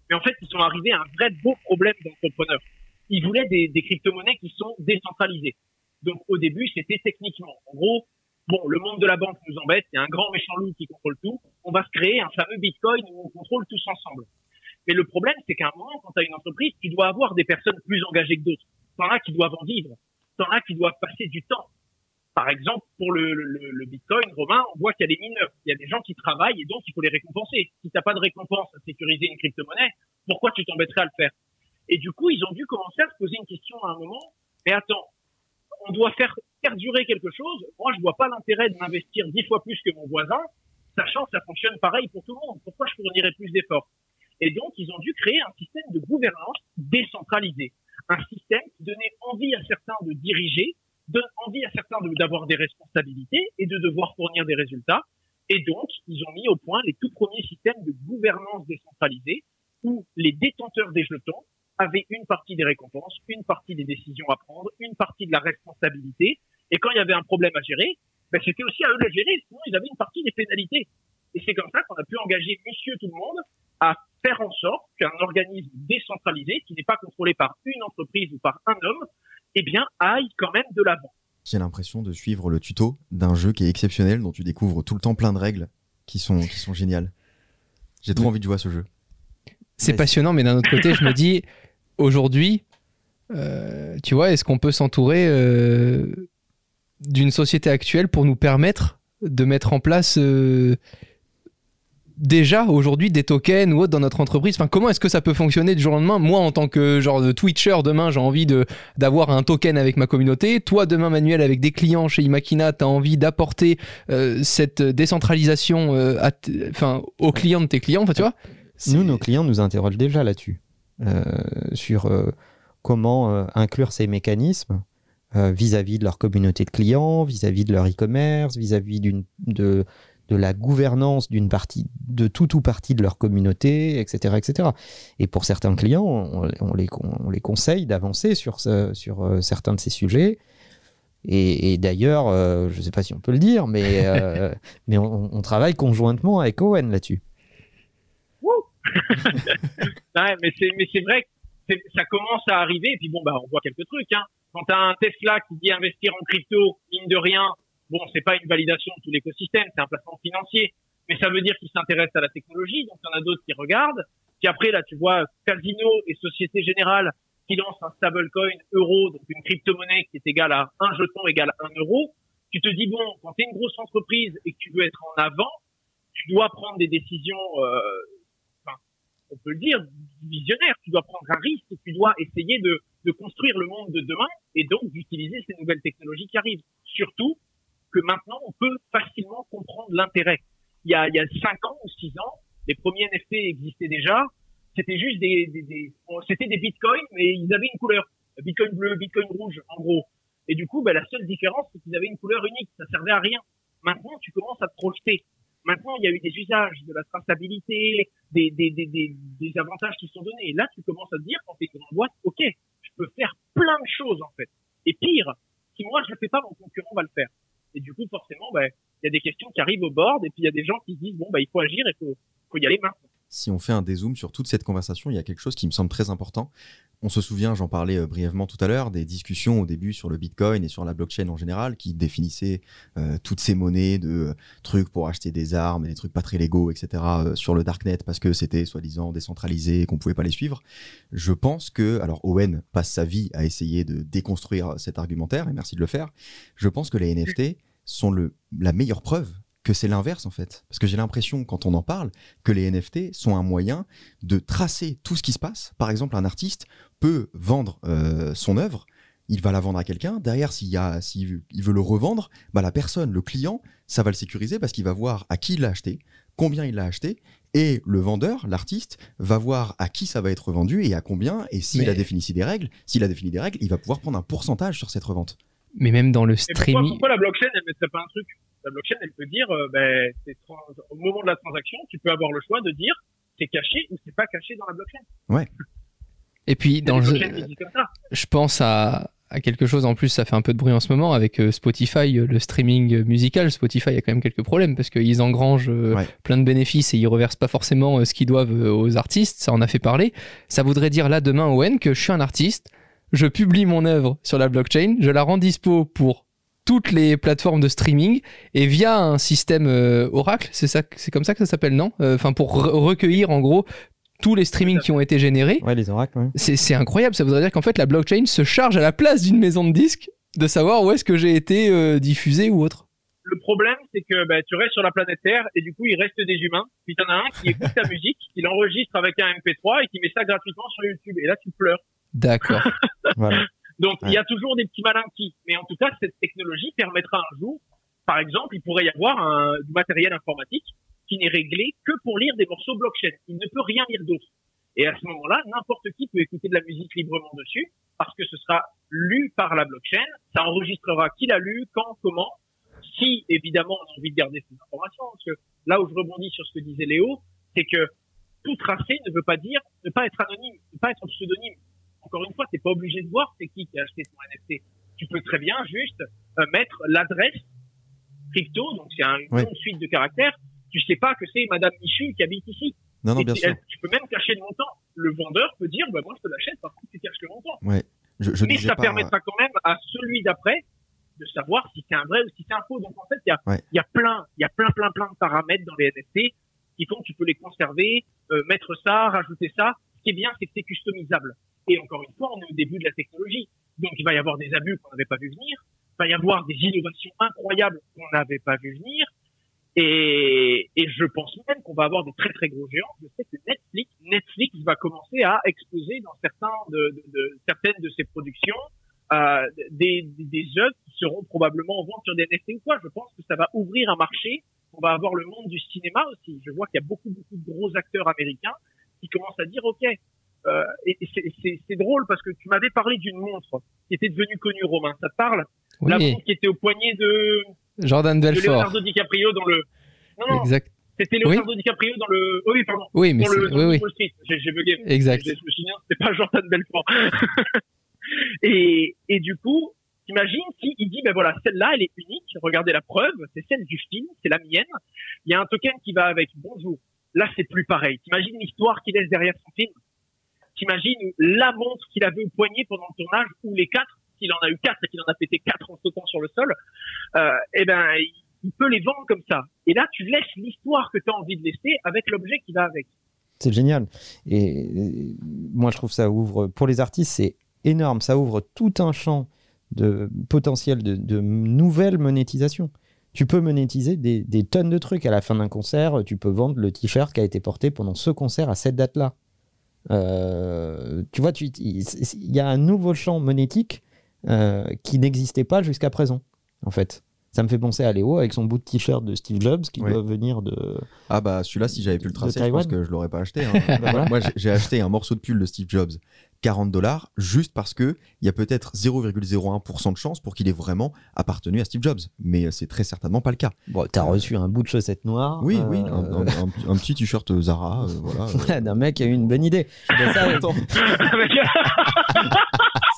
Mais en fait, ils sont arrivés à un vrai beau problème d'entrepreneurs. Ils voulaient des, des crypto-monnaies qui sont décentralisées. Donc au début, c'était techniquement. En gros, bon, le monde de la banque nous embête, il y a un grand méchant loup qui contrôle tout, on va se créer un fameux Bitcoin où on contrôle tous ensemble. Mais le problème, c'est qu'à un moment, quand tu as une entreprise, tu dois avoir des personnes plus engagées que d'autres. T'en as qui doivent en vivre. T'en as qui doivent passer du temps. Par exemple, pour le, Bitcoin, Romain, on voit qu'il y a des mineurs. Il y a des gens qui travaillent et donc il faut les récompenser. Si t'as pas de récompense à sécuriser une crypto-monnaie, pourquoi tu t'embêterais à le faire? Et du coup, ils ont dû commencer à se poser une question à un moment. Mais attends, on doit faire perdurer quelque chose. Moi, je vois pas l'intérêt de m'investir dix fois plus que mon voisin, sachant que ça fonctionne pareil pour tout le monde. Pourquoi je fournirais plus d'efforts? Et donc, ils ont dû créer un système de gouvernance décentralisé, un système qui donnait envie à certains de diriger, donne envie à certains d'avoir des responsabilités et de devoir fournir des résultats. Et donc, ils ont mis au point les tout premiers systèmes de gouvernance décentralisée où les détenteurs des jetons avaient une partie des récompenses, une partie des décisions à prendre, une partie de la responsabilité. Et quand il y avait un problème à gérer, ben c'était aussi à eux de le gérer, sinon ils avaient une partie des pénalités. Et c'est comme ça qu'on a pu engager monsieur tout le monde à faire en sorte qu'un organisme décentralisé, qui n'est pas contrôlé par une entreprise ou par un homme, eh bien, aille quand même de l'avant. J'ai l'impression de suivre le tuto d'un jeu qui est exceptionnel, dont tu découvres tout le temps plein de règles qui sont, qui sont géniales. J'ai trop envie de jouer à ce jeu. C'est passionnant, mais d'un autre côté, je me dis, aujourd'hui, euh, tu vois, est-ce qu'on peut s'entourer euh, d'une société actuelle pour nous permettre de mettre en place euh, déjà aujourd'hui des tokens ou autres dans notre entreprise Enfin, comment est-ce que ça peut fonctionner du jour au lendemain? Moi, en tant que genre de Twitcher, demain, j'ai envie de d'avoir un token avec ma communauté. Toi, demain, Manuel, avec des clients chez Imakina, tu as envie d'apporter cette décentralisation enfin, aux clients de tes clients. Enfin, tu vois? Nous, nos clients nous interrogent déjà là-dessus. Euh, sur euh, comment euh, inclure ces mécanismes vis-à-vis de leur communauté de clients, vis-à-vis de leur e-commerce, vis-à-vis de, de la gouvernance d'une partie, de tout ou partie de leur communauté, etc., etc. Et pour certains clients, on, les, on les, conseille d'avancer sur, ce, sur certains de ces sujets. Et, d'ailleurs, je ne sais pas si on peut le dire, mais, mais on, on, travaille conjointement avec Owen là-dessus. ouais, mais c'est mais c'est vrai que ça commence à arriver et puis bon bah on voit quelques trucs hein. Quand tu as un Tesla qui dit investir en crypto, mine de rien, bon c'est pas une validation de tout l'écosystème, c'est un placement financier, mais ça veut dire qu'il s'intéresse à la technologie, donc il y en a d'autres qui regardent. Puis après là tu vois Casino et Société Générale qui lancent un stablecoin euro, donc une crypto-monnaie qui est égale à un jeton égale à un euro. Tu te dis bon, quand tu es une grosse entreprise et que tu veux être en avant, tu dois prendre des décisions euh, on peut le dire, visionnaire. Tu dois prendre un risque, tu dois essayer de, de construire le monde de demain et donc d'utiliser ces nouvelles technologies qui arrivent. Surtout que maintenant, on peut facilement comprendre l'intérêt. Il y a, il y a cinq ans ou six ans, les premiers NFT existaient déjà. C'était juste des, c'était des bitcoins, mais ils avaient une couleur. Bitcoin bleu, bitcoin rouge, en gros. Et du coup, ben, la seule différence, c'est qu'ils avaient une couleur unique. Ça servait à rien. Maintenant, tu commences à te projeter. Maintenant, il y a eu des usages, de la traçabilité, des, avantages qui sont donnés. Et là, tu commences à te dire, quand tu es une boîte, OK, je peux faire plein de choses, en fait. Et pire, si moi, je le fais pas, mon concurrent va le faire. Et du coup, forcément, ben, il y a des questions qui arrivent au board, et puis il y a des gens qui disent, bon, bah, il faut agir, il faut, faut y aller maintenant. Si on fait un dézoom sur toute cette conversation, il y a quelque chose qui me semble très important. On se souvient, j'en parlais euh, brièvement tout à l'heure, des discussions au début sur le Bitcoin et sur la blockchain en général, qui définissaient euh, toutes ces monnaies de euh, trucs pour acheter des armes des trucs pas très légaux, etc. sur le darknet parce que c'était soi-disant décentralisé et qu'on pouvait pas les suivre. Je pense que, alors Owen passe sa vie à essayer de déconstruire cet argumentaire et merci de le faire. Je pense que les NFT sont la meilleure preuve que c'est l'inverse en fait. Parce que j'ai l'impression, quand on en parle, que les NFT sont un moyen de tracer tout ce qui se passe. Par exemple, un artiste peut vendre euh, son œuvre, il va la vendre à quelqu'un. Derrière, s'il y a, s'il veut- il veut le revendre, bah, la personne, le client, ça va le sécuriser parce qu'il va voir à qui il l'a acheté, combien il l'a acheté, et le vendeur, l'artiste, va voir à qui ça va être vendu et à combien. Et s'il Mais- a défini des règles, s'il a défini des règles, il va pouvoir prendre un pourcentage sur cette revente. Mais même dans le Et pourquoi, streaming. pourquoi la blockchain, elle mettrait pas un truc? La blockchain, elle peut dire, euh, ben, c'est trans- au moment de la transaction, tu peux avoir le choix de dire c'est caché ou c'est pas caché dans la blockchain. Et puis, dans le, je pense à, à quelque chose en plus, ça fait un peu de bruit en ce moment avec euh, Spotify, euh, le streaming musical. Spotify a quand même quelques problèmes parce qu'ils engrangent euh, Ouais. plein de bénéfices et ils reversent pas forcément ce qu'ils doivent aux artistes. Ça en a fait parler. Ça voudrait dire là demain, Owen, que je suis un artiste, je publie mon œuvre sur la blockchain, je la rends dispo pour toutes les plateformes de streaming et via un système euh, Oracle, c'est ça, c'est comme ça que ça s'appelle, non? Euh, Enfin, pour re- recueillir en gros tous les streamings qui ont été générés. Ouais, les oracles, ouais. C'est c'est incroyable, ça voudrait dire qu'en fait la blockchain se charge à la place d'une maison de disques de savoir où est-ce que j'ai été euh, diffusé ou autre. Le problème, c'est que ben, tu restes sur la planète Terre et du coup, il reste des humains. Puis t'en as un qui écoute ta musique, qui l'enregistre avec un MP3 et qui met ça gratuitement sur YouTube. Et là, tu pleures. D'accord. Voilà. Donc, il y a toujours des petits malins qui. Mais en tout cas, cette technologie permettra un jour, par exemple, il pourrait y avoir un, du matériel informatique qui n'est réglé que pour lire des morceaux blockchain. Il ne peut rien lire d'autre. Et à ce moment-là, n'importe qui peut écouter de la musique librement dessus parce que ce sera lu par la blockchain. Ça enregistrera qui l'a lu, quand, comment. Si, évidemment, on a envie de garder ces informations. Parce que là où je rebondis sur ce que disait Léo, c'est que tout tracé ne veut pas dire ne pas être anonyme, ne pas être pseudonyme encore une fois, t'es pas obligé de voir c'est qui qui a acheté ton NFT. Tu peux très bien juste euh, mettre l'adresse crypto, donc c'est un- une Ouais. longue suite de caractères. Tu sais pas que c'est Madame Michu qui habite ici. Non, non, bien tu, sûr. elle- tu peux même cacher le montant. Le vendeur peut dire, bah, moi je te l'achète, par contre tu caches le montant. Je, je Mais ça pas- permettra quand même à celui d'après de savoir si c'est un vrai ou si c'est un faux. Donc en fait, il y a, Ouais. il y a plein, il y a plein, plein, plein de paramètres dans les NFT qui font que tu peux les conserver, euh, mettre ça, rajouter ça. Qui est bien, c'est que c'est customisable. Et encore une fois, on est au début de la technologie. Donc il va y avoir des abus qu'on n'avait pas vu venir. Il va y avoir des innovations incroyables qu'on n'avait pas vu venir. Et, je pense même qu'on va avoir des très très gros géants. Je sais que Netflix, va commencer à exposer dans certaines de ses productions euh, des œuvres qui seront probablement en vente sur des NFT ou quoi. Je pense que ça va ouvrir un marché. On va avoir le monde du cinéma aussi. Je vois qu'il y a beaucoup beaucoup de gros acteurs américains qui commencent à dire OK. Euh, et et c'est- drôle parce que tu m'avais parlé d'une montre qui était devenue connue, Romain. Ça te parle? La Oui, montre qui était au poignet de, Jordan de Belfort. Leonardo DiCaprio dans le. Non, non, Exact. c'était Leonardo DiCaprio dans le. Oh oui, pardon. Oui, mais Dans c'est le, dans oui, le oui. Wall Street. J'ai j'ai bugué. Exact. Je me souviens, c'était pas Jordan Belfort. et, et du coup, t'imagines s'il dit, ben voilà, celle-là, elle est unique. Regardez la preuve, c'est celle du film, c'est la mienne. Il y a un token qui va avec. Bonjour. Là, c'est plus pareil. T'imagines l'histoire qu'il laisse derrière son film. T'imagines la montre qu'il avait au poignet pendant le tournage, ou les quatre, s'il en a eu quatre et qu'il en a pété quatre en sautant sur le sol. Euh, eh ben, il peut les vendre comme ça. Et là, tu laisses l'histoire que tu as envie de laisser avec l'objet qui va avec. C'est génial. Et moi, je trouve ça ouvre, pour les artistes, c'est énorme. Ça ouvre tout un champ de potentiel de, de nouvelles monétisations. Tu peux monétiser des, des tonnes de trucs. À la fin d'un concert, tu peux vendre le t-shirt qui a été porté pendant ce concert à cette date-là. Euh, tu vois, il y a un nouveau champ monétique euh, qui n'existait pas jusqu'à présent, en fait. Ça me fait penser à Léo avec son bout de t-shirt de Steve Jobs qui doit venir de. Ah bah celui-là, si j'avais pu le tracer, je pense que je l'aurais pas acheté. hein. Voilà. Moi, j'ai- j'ai acheté un morceau de pull de Steve Jobs, 40 dollars, juste parce que il y a peut-être 0,01% de chance pour qu'il ait vraiment appartenu à Steve Jobs. Mais euh, c'est très certainement pas le cas. Bon, t'as reçu un bout de chaussette noire. Oui, euh, oui, un, un- un- un petit t-shirt Zara, euh, voilà. euh. Voilà, d'un mec qui a eu une bonne idée. Ça, Attends.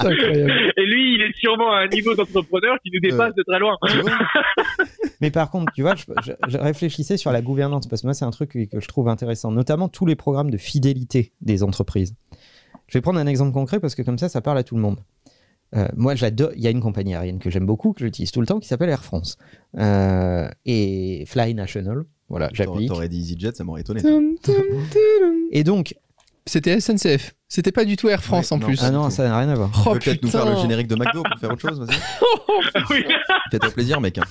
C'est incroyable. Et lui, il est sûrement à un niveau d'entrepreneur qui nous dépasse de très loin. Mais par contre, tu vois, je, je- je réfléchissais sur la gouvernance parce que moi, c'est un truc que je trouve intéressant, notamment tous les programmes de fidélité des entreprises. Je vais prendre un exemple concret parce que comme ça, ça parle à tout le monde. Euh, moi, j'adore. Il y a une compagnie aérienne que j'aime beaucoup, que j'utilise tout le temps, qui s'appelle Air France Euh, et Fly National. Voilà, j'applique. t'aurais dit EasyJet, ça m'aurait étonné. Tum, tum, tum. Et donc, C'était SNCF. C'était pas du tout Air France Ouais, en non. plus. ah non, ça n'a rien à voir. Tu Oh peux peut-être nous faire le générique de McDo pour faire autre chose, vas-y. Oui. Fais-toi plaisir, mec. hein.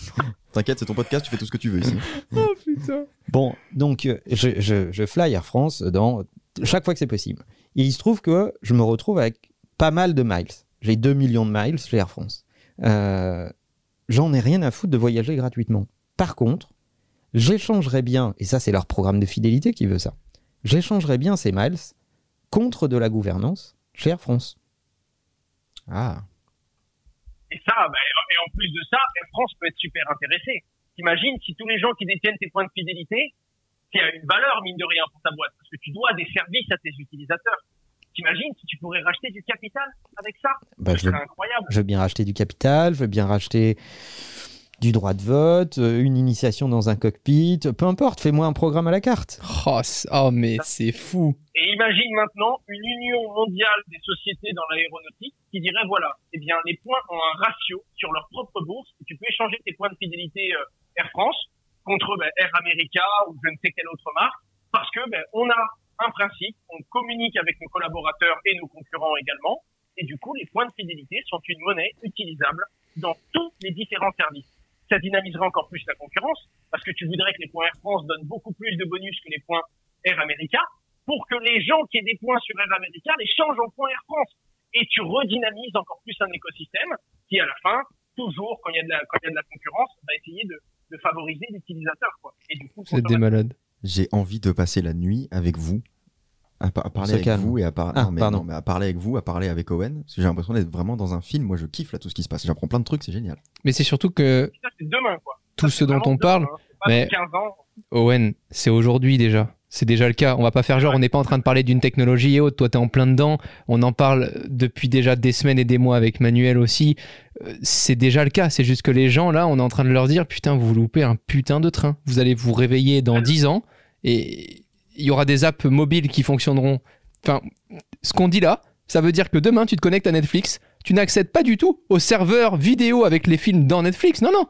T'inquiète, c'est ton podcast, tu fais tout ce que tu veux ici. Oh putain. Bon, donc euh, je, je, je fly Air France dans chaque fois que c'est possible. Il se trouve que je me retrouve avec pas mal de miles. J'ai 2 millions de miles chez Air France. Euh, J'en ai rien à foutre de voyager gratuitement. Par contre, j'échangerais bien, et ça c'est leur programme de fidélité qui veut ça, j'échangerais bien ces miles contre de la gouvernance chez Air France. Ah. Et ça, bah, et en plus de ça, Air France peut être super intéressé. T'imagines si tous les gens qui détiennent tes points de fidélité, qui a une valeur, mine de rien, pour ta boîte, parce que tu dois des services à tes utilisateurs. T'imagines si tu pourrais racheter du capital avec ça? Bah, Ce je, veux, incroyable. je veux bien racheter du capital, je veux bien racheter du droit de vote, euh, une initiation dans un cockpit, peu importe, fais-moi un programme à la carte. Oh, oh, mais c'est fou. Et imagine maintenant une union mondiale des sociétés dans l'aéronautique qui dirait voilà, eh bien les points ont un ratio sur leur propre bourse et tu peux échanger tes points de fidélité euh, Air France contre ben, Air America ou je ne sais quelle autre marque parce que ben, on a un principe, on communique avec nos collaborateurs et nos concurrents également et du coup les points de fidélité sont une monnaie utilisable dans tous les différents services. Ça dynamiserait encore plus la concurrence parce que tu voudrais que les points Air France donnent beaucoup plus de bonus que les points Air America pour que les gens qui aient des points sur Air America les changent en points Air France. Et tu redynamises encore plus un écosystème qui, à la fin, toujours, quand il y a de la concurrence, va essayer de, de favoriser l'utilisateur. quoi. Et du coup, Vous êtes des malades. J'ai envie de passer la nuit avec vous, à, pa- à parler avec calme. vous et à, par- Ah, non, mais, pardon. non, mais à parler avec vous, à parler avec Owen. Parce que j'ai l'impression d'être vraiment dans un film. Moi, je kiffe là tout ce qui se passe. J'apprends plein de trucs, c'est génial. Mais c'est surtout que ça, c'est demain. Quoi. tout Ça, ce c'est dont on parle, demain, hein. C'est mais- dans 15 ans. Owen, c'est aujourd'hui déjà. C'est déjà le cas. On va pas faire genre, on n'est pas en train de parler d'une technologie et autres. Toi, t'es en plein dedans. On en parle depuis déjà des semaines et des mois avec Manuel aussi. Euh, C'est déjà le cas. C'est juste que les gens, là, on est en train de leur dire Putain, vous loupez un putain de train. Vous allez vous réveiller dans 10 ans et il y aura des apps mobiles qui fonctionneront. Enfin, ce qu'on dit là, ça veut dire que demain, tu te connectes à Netflix. Tu n'accèdes pas du tout au serveur vidéo avec les films dans Netflix. Non, non.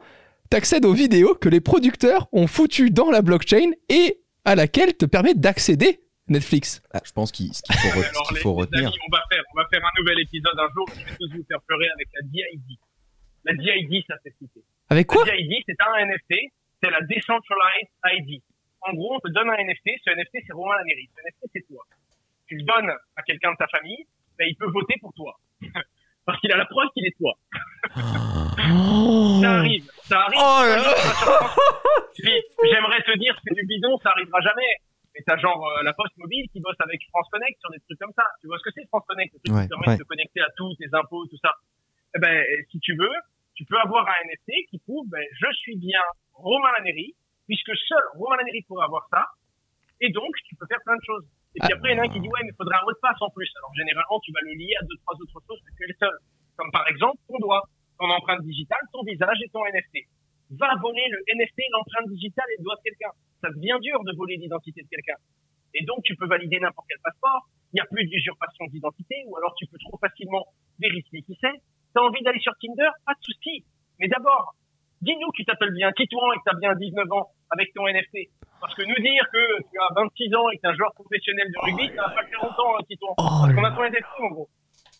T'accèdes aux vidéos que les producteurs ont foutues dans la blockchain et à laquelle te permet d'accéder Netflix. Ah, je pense qu'il faut, re- Alors, faut les retenir. amis, on va faire, on va faire un nouvel épisode un jour. Je vais tous vous faire pleurer avec la DID. La DID, ça s'est cité. Avec quoi La DID, c'est un NFT. C'est la Decentralized ID. En gros, on te donne un NFT. Ce NFT, c'est Romain Lanéry. Ce NFT, c'est toi. Tu le donnes à quelqu'un de ta famille, ben, il peut voter pour toi. Parce qu'il a la preuve qu'il est toi. Ça arrive. Ça arrive. Oh là là. Puis, J'aimerais te dire, c'est du bidon, ça arrivera jamais. Mais t'as genre euh, la Poste Mobile qui bosse avec France Connect sur des trucs comme ça. Tu vois ce que c'est France Connect Le truc Ouais, qui permet ouais. de te connecter à tous tes impôts, tout ça. Eh ben, si tu veux, tu peux avoir un NFT qui prouve, ben, je suis bien Romain Lanéry, puisque seul Romain Lanéry pourrait avoir ça. Et donc, tu peux faire plein de choses. Et puis Ah. après, il y en a un qui dit, ouais, mais il faudrait un mot de passe en plus. Alors, généralement, tu vas le lier à deux, trois autres choses que tu es le seul. Comme par exemple, ton doigt, ton empreinte digitale, ton visage et ton NFT. Va voler le NFT, l'empreinte digitale et le doigt de quelqu'un. Ça devient dur de voler l'identité de quelqu'un. Et donc, tu peux valider n'importe quel passeport. Il n'y a plus d'usurpation d'identité, ou alors tu peux trop facilement vérifier qui c'est. T'as envie d'aller sur Tinder? Pas de souci. Mais d'abord, dis-nous que tu t'appelles bien Titouan et que tu as bien 19 ans avec ton NFT. Parce que nous dire que tu as 26 ans et que tu es un joueur professionnel de rugby, ça va pas faire longtemps, hein, Titouan. Oh Parce qu'on a ton NFT, en gros.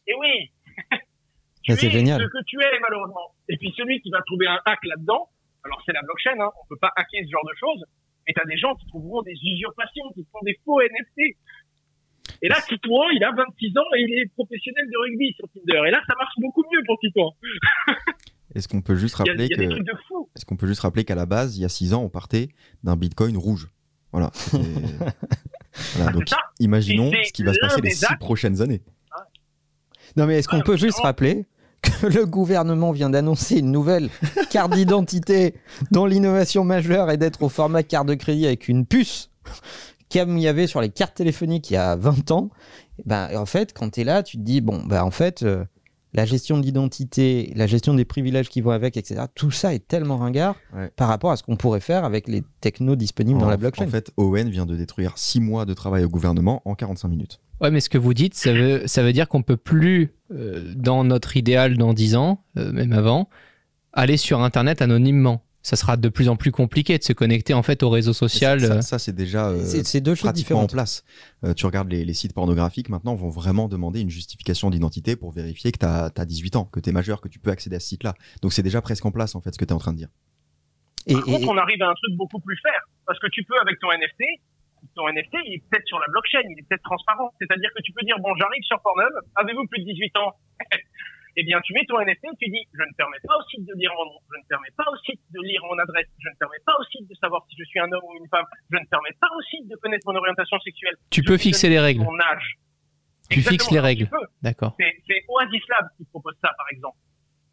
Et oui. tu es génial. ce que tu es, malheureusement. Et puis celui qui va trouver un hack là-dedans, alors c'est la blockchain, hein, on peut pas hacker ce genre de choses, mais t'as des gens qui trouveront des usurpations, qui font des faux NFT. Et là, Titouan, il a 26 ans et il est professionnel de rugby sur Tinder. Et là, ça marche beaucoup mieux pour Titouan. Est-ce qu'on peut juste rappeler que est-ce qu'on peut juste rappeler qu'à la base, il y a 6 ans, on partait d'un Bitcoin rouge? Voilà. Donc imaginons ce qui va se passer les des 6 actes- prochaines années. Non, mais est-ce qu'on peut juste rappeler que le gouvernement vient d'annoncer une nouvelle carte d'identité dont l'innovation majeure est d'être au format carte de crédit avec une puce comme il y avait sur les cartes téléphoniques il y a 20 ans. Ben, en fait, quand tu es là, tu te dis, bon, ben, en fait, euh, la gestion de l'identité, la gestion des privilèges qui vont avec, etc. Tout ça est tellement ringard Ouais. par rapport à ce qu'on pourrait faire avec les technos disponibles dans la blockchain. En fait, Owen vient de détruire 6 mois de travail au gouvernement en 45 minutes. Ouais, mais ce que vous dites, ça veut, ça veut dire qu'on peut plus, euh, dans notre idéal dans 10 ans, euh, même avant, aller sur Internet anonymement. Ça sera de plus en plus compliqué de se connecter en fait au réseau social. Ça, euh. ça, c'est déjà euh, c'est c'est deux choses pratiquement en différentes. place. Euh, tu regardes les, les sites pornographiques maintenant vont vraiment demander une justification d'identité pour vérifier que tu as, 18 ans, que tu es majeur, que tu peux accéder à ce site-là. Donc c'est déjà presque en place en fait ce que tu es en train de dire. Et, Par et- contre, on arrive à un truc beaucoup plus faire. Parce que tu peux, avec ton NFT, ton NFT, il est peut-être sur la blockchain, il est peut-être transparent. C'est-à-dire que tu peux dire, bon, j'arrive sur Pornhub, avez-vous plus de 18 ans Eh bien, tu mets ton NFT et tu dis, je ne permets pas au site de lire mon nom, je ne permets pas au site de lire mon adresse, je ne permets pas au site de savoir si je suis un homme ou une femme, je ne permets pas au site de connaître mon orientation sexuelle. Tu peux fixer les règles. Mon âge. Tu Exactement, fixes les règles. D'accord. C'est, c'est Oasis Lab qui propose ça, par exemple.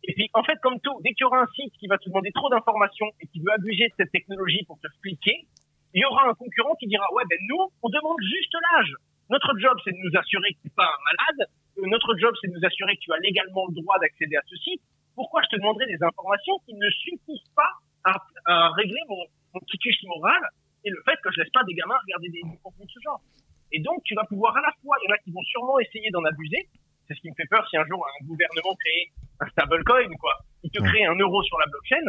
Et puis, en fait, comme tout, dès qu'il y aura un site qui va te demander trop d'informations et qui veut abuser de cette technologie pour te fliquer, il y aura un concurrent qui dira, ouais, ben nous, on demande juste l'âge. Notre job, c'est de nous assurer que tu n'es pas un malade. Euh, Notre job, c'est de nous assurer que tu as légalement le droit d'accéder à ce site. Pourquoi je te demanderai des informations qui ne suffisent pas à, à régler mon, mon quitus moral et le fait que je laisse pas des gamins regarder des, du contenu de ce genre? Et donc, tu vas pouvoir à la fois, il y en a qui vont sûrement essayer d'en abuser. C'est ce qui me fait peur si un jour un gouvernement crée un stablecoin, quoi. Il te crée un euro sur la blockchain.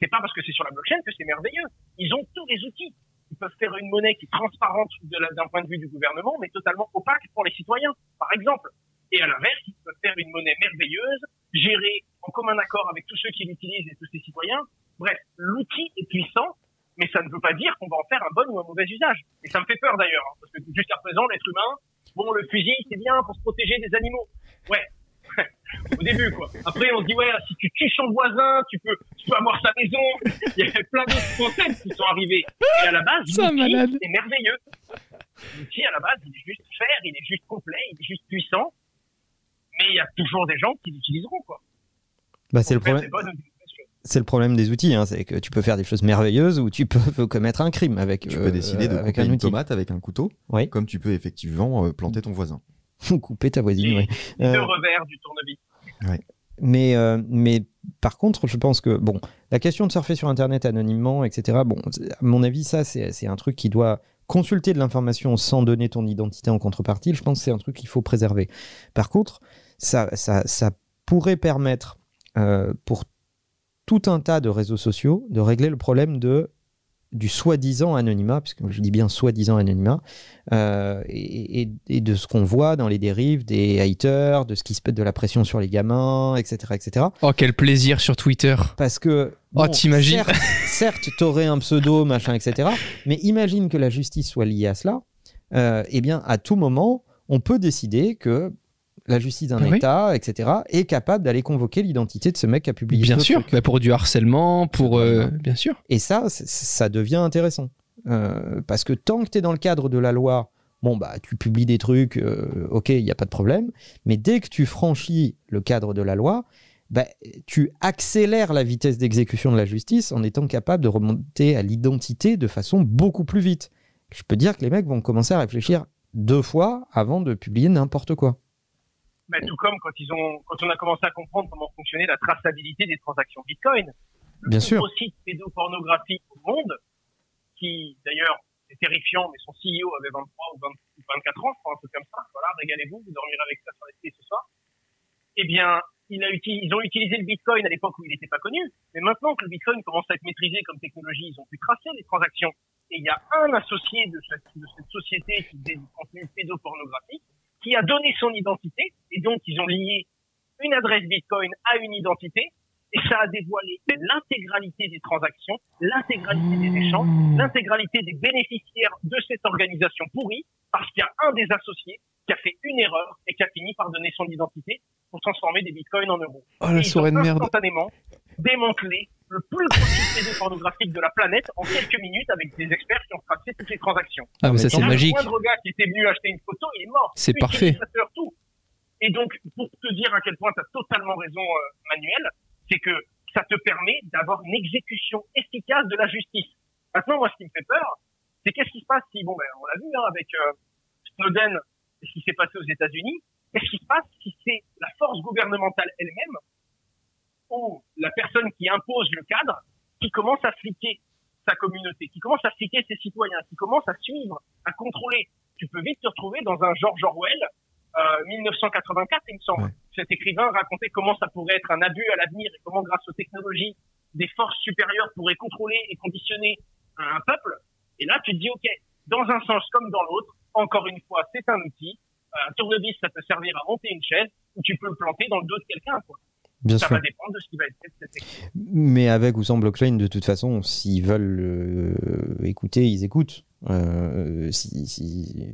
C'est pas parce que c'est sur la blockchain que c'est merveilleux. Ils ont tous les outils. Peuvent faire une monnaie qui est transparente d'un point de vue du gouvernement, mais totalement opaque pour les citoyens, par exemple. Et à l'inverse, ils peuvent faire une monnaie merveilleuse, gérée en commun accord avec tous ceux qui l'utilisent et tous les citoyens. Bref, l'outil est puissant, mais ça ne veut pas dire qu'on va en faire un bon ou un mauvais usage. Et ça me fait peur d'ailleurs, hein, parce que jusqu'à présent, l'être humain, bon, le fusil, c'est bien pour se protéger des animaux. Ouais. Au début, quoi. Après, on se dit, ouais, si tu tues son voisin, tu peux, tu peux avoir sa maison. Il y a plein d'autres concepts qui sont arrivés. Et à la base, Ça, l'outil, malade. c'est merveilleux. L'outil, à la base, il est juste faire, il est juste complet, il est juste puissant. Mais il y a toujours des gens qui l'utiliseront, quoi. bah, c'est le problème. C'est le problème des outils, hein, c'est que tu peux faire des choses merveilleuses ou tu peux commettre un crime avec. Tu euh, peux décider de avec couper un une outil. tomate avec un couteau, Oui. comme tu peux effectivement euh, planter ton voisin. Ou couper ta voisine. Les Euh, deux revers du tournevis. Mais, euh, mais par contre, je pense que bon, la question de surfer sur Internet anonymement, etc. Bon, à mon avis, ça, c'est c'est un truc qui doit consulter de l'information sans donner ton identité en contrepartie. Je pense que c'est un truc qu'il faut préserver. Par contre, ça, ça, ça pourrait permettre euh, pour tout un tas de réseaux sociaux de régler le problème de du soi-disant anonymat, puisque je dis bien soi-disant anonymat, euh, et, et- et de ce qu'on voit dans les dérives des haters, de ce qui se peut de la pression sur les gamins, etc., etc. Oh, quel plaisir sur Twitter. Parce que Oh, t'imagines certes, certes, t'aurais un pseudo, machin, etc. Mais imagine que la justice soit liée à cela. Euh, eh bien, à tout moment, on peut décider que la justice d'un Ah oui. État, etc., est capable d'aller convoquer l'identité de ce mec qui a publié Bien sûr. Bah, pour du harcèlement, pour. euh, bien sûr. Et ça, ça devient intéressant. Euh, parce que tant que tu es dans le cadre de la loi, bon, bah, tu publies des trucs, euh, ok, il n'y a pas de problème. Mais dès que tu franchis le cadre de la loi, bah, tu accélères la vitesse d'exécution de la justice en étant capable de remonter à l'identité de façon beaucoup plus vite. Je peux dire que les mecs vont commencer à réfléchir deux fois avant de publier n'importe quoi. Mais tout comme quand ils ont, quand on a commencé à comprendre comment fonctionnait la traçabilité des transactions Bitcoin. Le Bien plus sûr. gros site pédopornographique au monde, qui d'ailleurs est terrifiant, mais son CEO avait 23 ou 20 ou 24 ans, un truc comme ça. Voilà, régalez-vous, vous dormirez avec ça sur l'esprit ce soir. Eh bien, il a uti- ils ont utilisé le Bitcoin à l'époque où il n'était pas connu, mais maintenant que le Bitcoin commence à être maîtrisé comme technologie, ils ont pu tracer les transactions. Et il y a un associé de cette, de cette société qui faisait du contenu pédopornographique qui a donné son identité, et donc ils ont lié une adresse Bitcoin à une identité, et ça a dévoilé l'intégralité des transactions, l'intégralité des échanges, l'intégralité des bénéficiaires de cette organisation pourrie, parce qu'il y a un des associés qui a fait une erreur et qui a fini par donner son identité pour transformer des bitcoins en euros. Oh, la soirée de merde. instantanément démantelé le plus gros site pédopornographique de la planète en quelques minutes avec des experts qui ont tracé toutes les transactions. Ah, mais ça, c'est magique. Le moindre gars qui était venu acheter une photo, il est mort. C'est parfait. Tout. Et donc, pour te dire à quel point tu as totalement raison, euh, Manuel, c'est que ça te permet d'avoir une exécution efficace de la justice. Maintenant, moi, ce qui me fait peur, c'est qu'est-ce qui se passe si, bon, ben, on l'a vu hein, avec euh, Snowden, ce qui s'est passé aux États-Unis, Qu'est-ce qui se passe si c'est la force gouvernementale elle-même ou la personne qui impose le cadre qui commence à fliquer sa communauté, qui commence à fliquer ses citoyens, qui commence à suivre, à contrôler Tu peux vite te retrouver dans un George Orwell, euh, 1984, il me semble. Ouais. Cet écrivain racontait comment ça pourrait être un abus à l'avenir et comment, grâce aux technologies, des forces supérieures pourraient contrôler et conditionner un peuple. Et là, tu te dis, OK, dans un sens comme dans l'autre, encore une fois, c'est un outil. Euh, Un tournevis, ça peut servir à monter une chaise, ou tu peux le planter dans le dos de quelqu'un. quoi. Bien Ça sûr. va dépendre de ce qui va être fait de cette technologie. Mais avec ou sans blockchain, de toute façon, s'ils veulent euh, écouter, ils écoutent. Euh, si, si-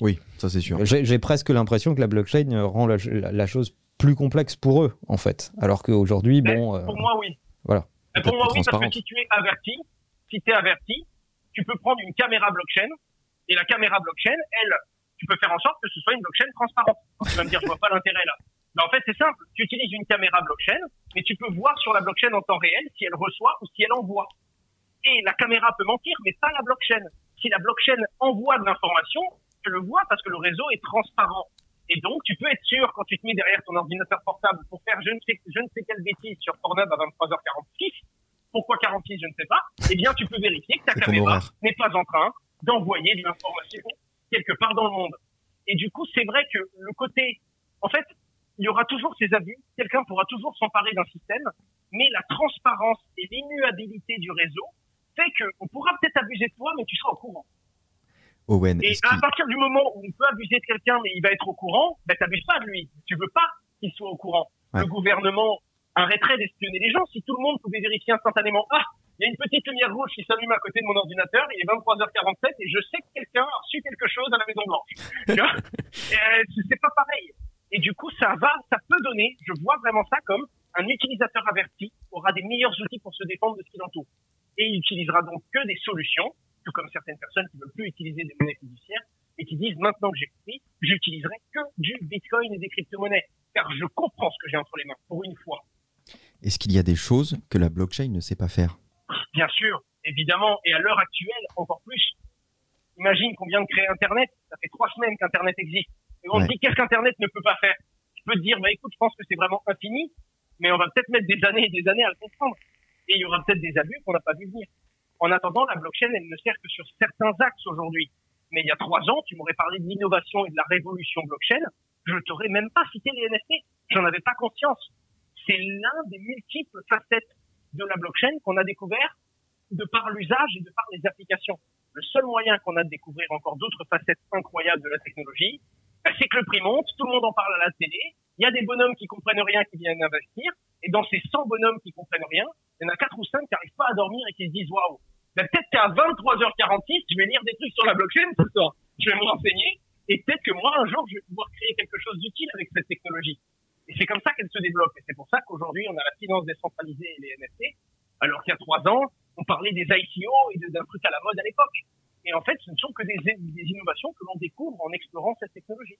Oui, ça c'est sûr. J'ai presque l'impression que la blockchain euh, rend la, la- la chose plus complexe pour eux, en fait. Alors qu'aujourd'hui, Mais bon. euh, Pour moi, oui. voilà. Mais pour moi, oui, parce que si tu es averti, si tu es averti, tu peux prendre une caméra blockchain, et la caméra blockchain, elle, tu peux faire en sorte que ce soit une blockchain transparente. Tu vas me dire, je vois pas l'intérêt là. Mais en fait, c'est simple. Tu utilises une caméra blockchain, mais tu peux voir sur la blockchain en temps réel si elle reçoit ou si elle envoie. Et la caméra peut mentir, mais pas la blockchain. Si la blockchain envoie de l'information, tu le vois parce que le réseau est transparent. Et donc, tu peux être sûr, quand tu te mets derrière ton ordinateur portable pour faire je ne sais, je ne sais quelle bêtise sur Pornhub à 23h46, pourquoi 46, je ne sais pas, eh bien, tu peux vérifier que ta caméra n'est pas en train d'envoyer de l'information quelque part dans le monde. Et du coup, c'est vrai que le côté, en fait, il y aura toujours ces abus, quelqu'un pourra toujours s'emparer d'un système, mais la transparence et l'immuabilité du réseau fait qu'on pourra peut-être abuser de toi, mais tu seras au courant. Owen, Et à partir du moment où on peut abuser de quelqu'un, mais il va être au courant, ben t'abuses pas de lui. Tu veux pas qu'il soit au courant. Ouais. Le gouvernement arrêterait d'espionner les gens si tout le monde pouvait vérifier instantanément. Ah, il y a une petite lumière rouge qui s'allume à côté de mon ordinateur, il est 23h47 et je sais que quelqu'un a reçu quelque chose à la Maison Blanche. Euh, C'est pas pareil. Et du coup, ça va, ça peut donner, je vois vraiment ça comme un utilisateur averti aura des meilleurs outils pour se défendre de ce qui l'entoure. Et il utilisera donc que des solutions, tout comme certaines personnes qui veulent plus utiliser des monnaies fiduciaires et qui disent maintenant que j'ai compris, j'utiliserai que du bitcoin et des crypto-monnaies. Car je comprends ce que j'ai entre les mains, pour une fois. est-ce qu'il y a des choses que la blockchain ne sait pas faire? Bien sûr, évidemment, et à l'heure actuelle, encore plus. Imagine qu'on vient de créer Internet, ça fait trois semaines qu'Internet existe. Et on Ouais. te dit qu'est-ce qu'Internet ne peut pas faire? Tu peux te dire, bah écoute, je pense que c'est vraiment infini, mais on va peut-être mettre des années et des années à le comprendre. Et il y aura peut-être des abus qu'on n'a pas vu venir. En attendant, la blockchain, elle ne sert que sur certains axes aujourd'hui. Mais il y a trois ans, tu m'aurais parlé de l'innovation et de la révolution blockchain, je t'aurais même pas cité les NFT. J'en avais pas conscience. C'est l'un des multiples facettes de la blockchain qu'on a découvert de par l'usage et de par les applications. Le seul moyen qu'on a de découvrir encore d'autres facettes incroyables de la technologie, bah, c'est que le prix monte, tout le monde en parle à la télé, il y a des bonhommes qui comprennent rien qui viennent investir, et dans ces 100 bonhommes qui comprennent rien, il y en a 4 ou 5 qui n'arrivent pas à dormir et qui se disent waouh, bah, peut-être qu'à 23h46, je vais lire des trucs sur la blockchain ce soir, je vais me renseigner, et peut-être que moi, un jour, je vais pouvoir créer quelque chose d'utile avec cette technologie. Et c'est comme ça qu'elle se développe. Et c'est pour ça qu'aujourd'hui, on a la finance décentralisée et les NFT, alors qu'il y a trois ans, on parlait des ICO et de- d'un truc à la mode à l'époque. Et en fait, ce ne sont que des, des innovations que l'on découvre en explorant cette technologie.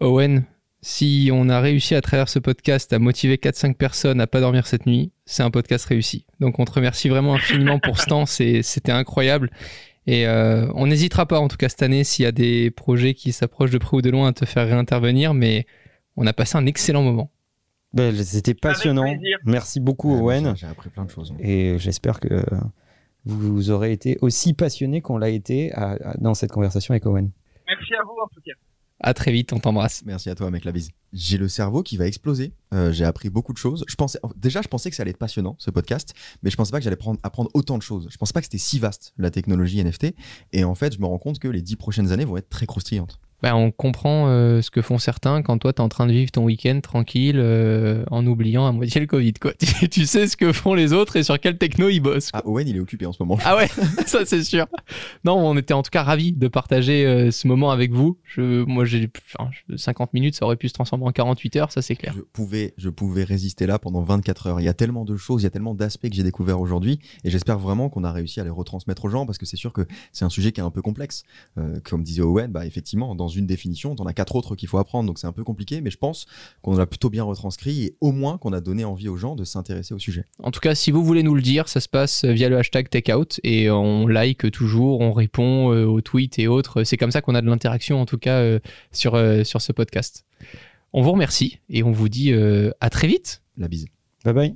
Owen, si on a réussi à travers ce podcast à motiver 4-5 personnes à pas dormir cette nuit, c'est un podcast réussi. Donc on te remercie vraiment infiniment pour ce temps, c'était incroyable. Et euh, on n'hésitera pas en tout cas cette année s'il y a des projets qui s'approchent de près ou de loin à te faire réintervenir, mais on a passé un excellent moment. Ben, C'était passionnant. Merci beaucoup, Ouais, Owen. j'ai- appris plein de choses. hein. Et j'espère que vous aurez été aussi passionné qu'on l'a été à- à- dans cette conversation avec Owen. Merci à vous en tout cas. À très vite, on t'embrasse. Merci à toi, mec, la bise. J'ai le cerveau qui va exploser. Euh, j'ai appris beaucoup de choses. Je pensais, déjà, je pensais que ça allait être passionnant, ce podcast, mais je pensais pas que j'allais prendre- apprendre autant de choses. Je pensais pas que c'était si vaste, la technologie NFT. Et en fait, je me rends compte que les dix prochaines années vont être très croustillantes. Bah, on comprend euh, ce que font certains quand toi t'es en train de vivre ton week-end tranquille euh, en oubliant à moitié le Covid. Quoi. Tu, tu sais ce que font les autres et sur quelle techno ils bossent. quoi. Ah, Owen, il est occupé en ce moment. Ah ouais, ça c'est sûr. Non, on était en tout cas ravis de partager euh, ce moment avec vous. Je, moi, j'ai enfin, je- 50 minutes, ça aurait pu se transformer en 48 heures, ça c'est clair. Je pouvais, je pouvais résister là pendant 24 heures. Il y a tellement de choses, il y a tellement d'aspects que j'ai découverts aujourd'hui, et j'espère vraiment qu'on a réussi à les retransmettre aux gens parce que c'est sûr que c'est un sujet qui est un peu complexe. Euh, comme disait Owen, bah effectivement, dans dans une définition, t'en as quatre autres qu'il faut apprendre, donc c'est un peu compliqué, mais je pense qu'on l'a plutôt bien retranscrit et au moins qu'on a donné envie aux gens de s'intéresser au sujet. En tout cas, si vous voulez nous le dire, ça se passe via le hashtag takeout et on like toujours, on répond euh, aux tweets et autres. C'est comme ça qu'on a de l'interaction en tout cas euh, sur, euh, sur ce podcast. On vous remercie et on vous dit à très vite. La bise. Bye bye.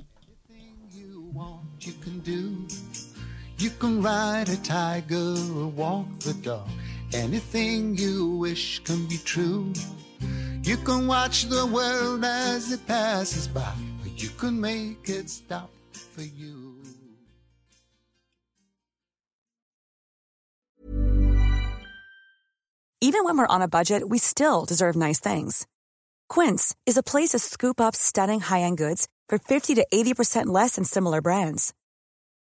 you want, you can do. You can ride a tiger or walk the dog. Anything you wish can be true. You can watch the world as it passes by, or you can make it stop for you. Even when we're on a budget, we still deserve nice things. Quince is a place to scoop up stunning high-end goods for 50 to 80% less than similar brands.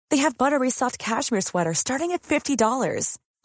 They have buttery soft cashmere sweaters starting at $50,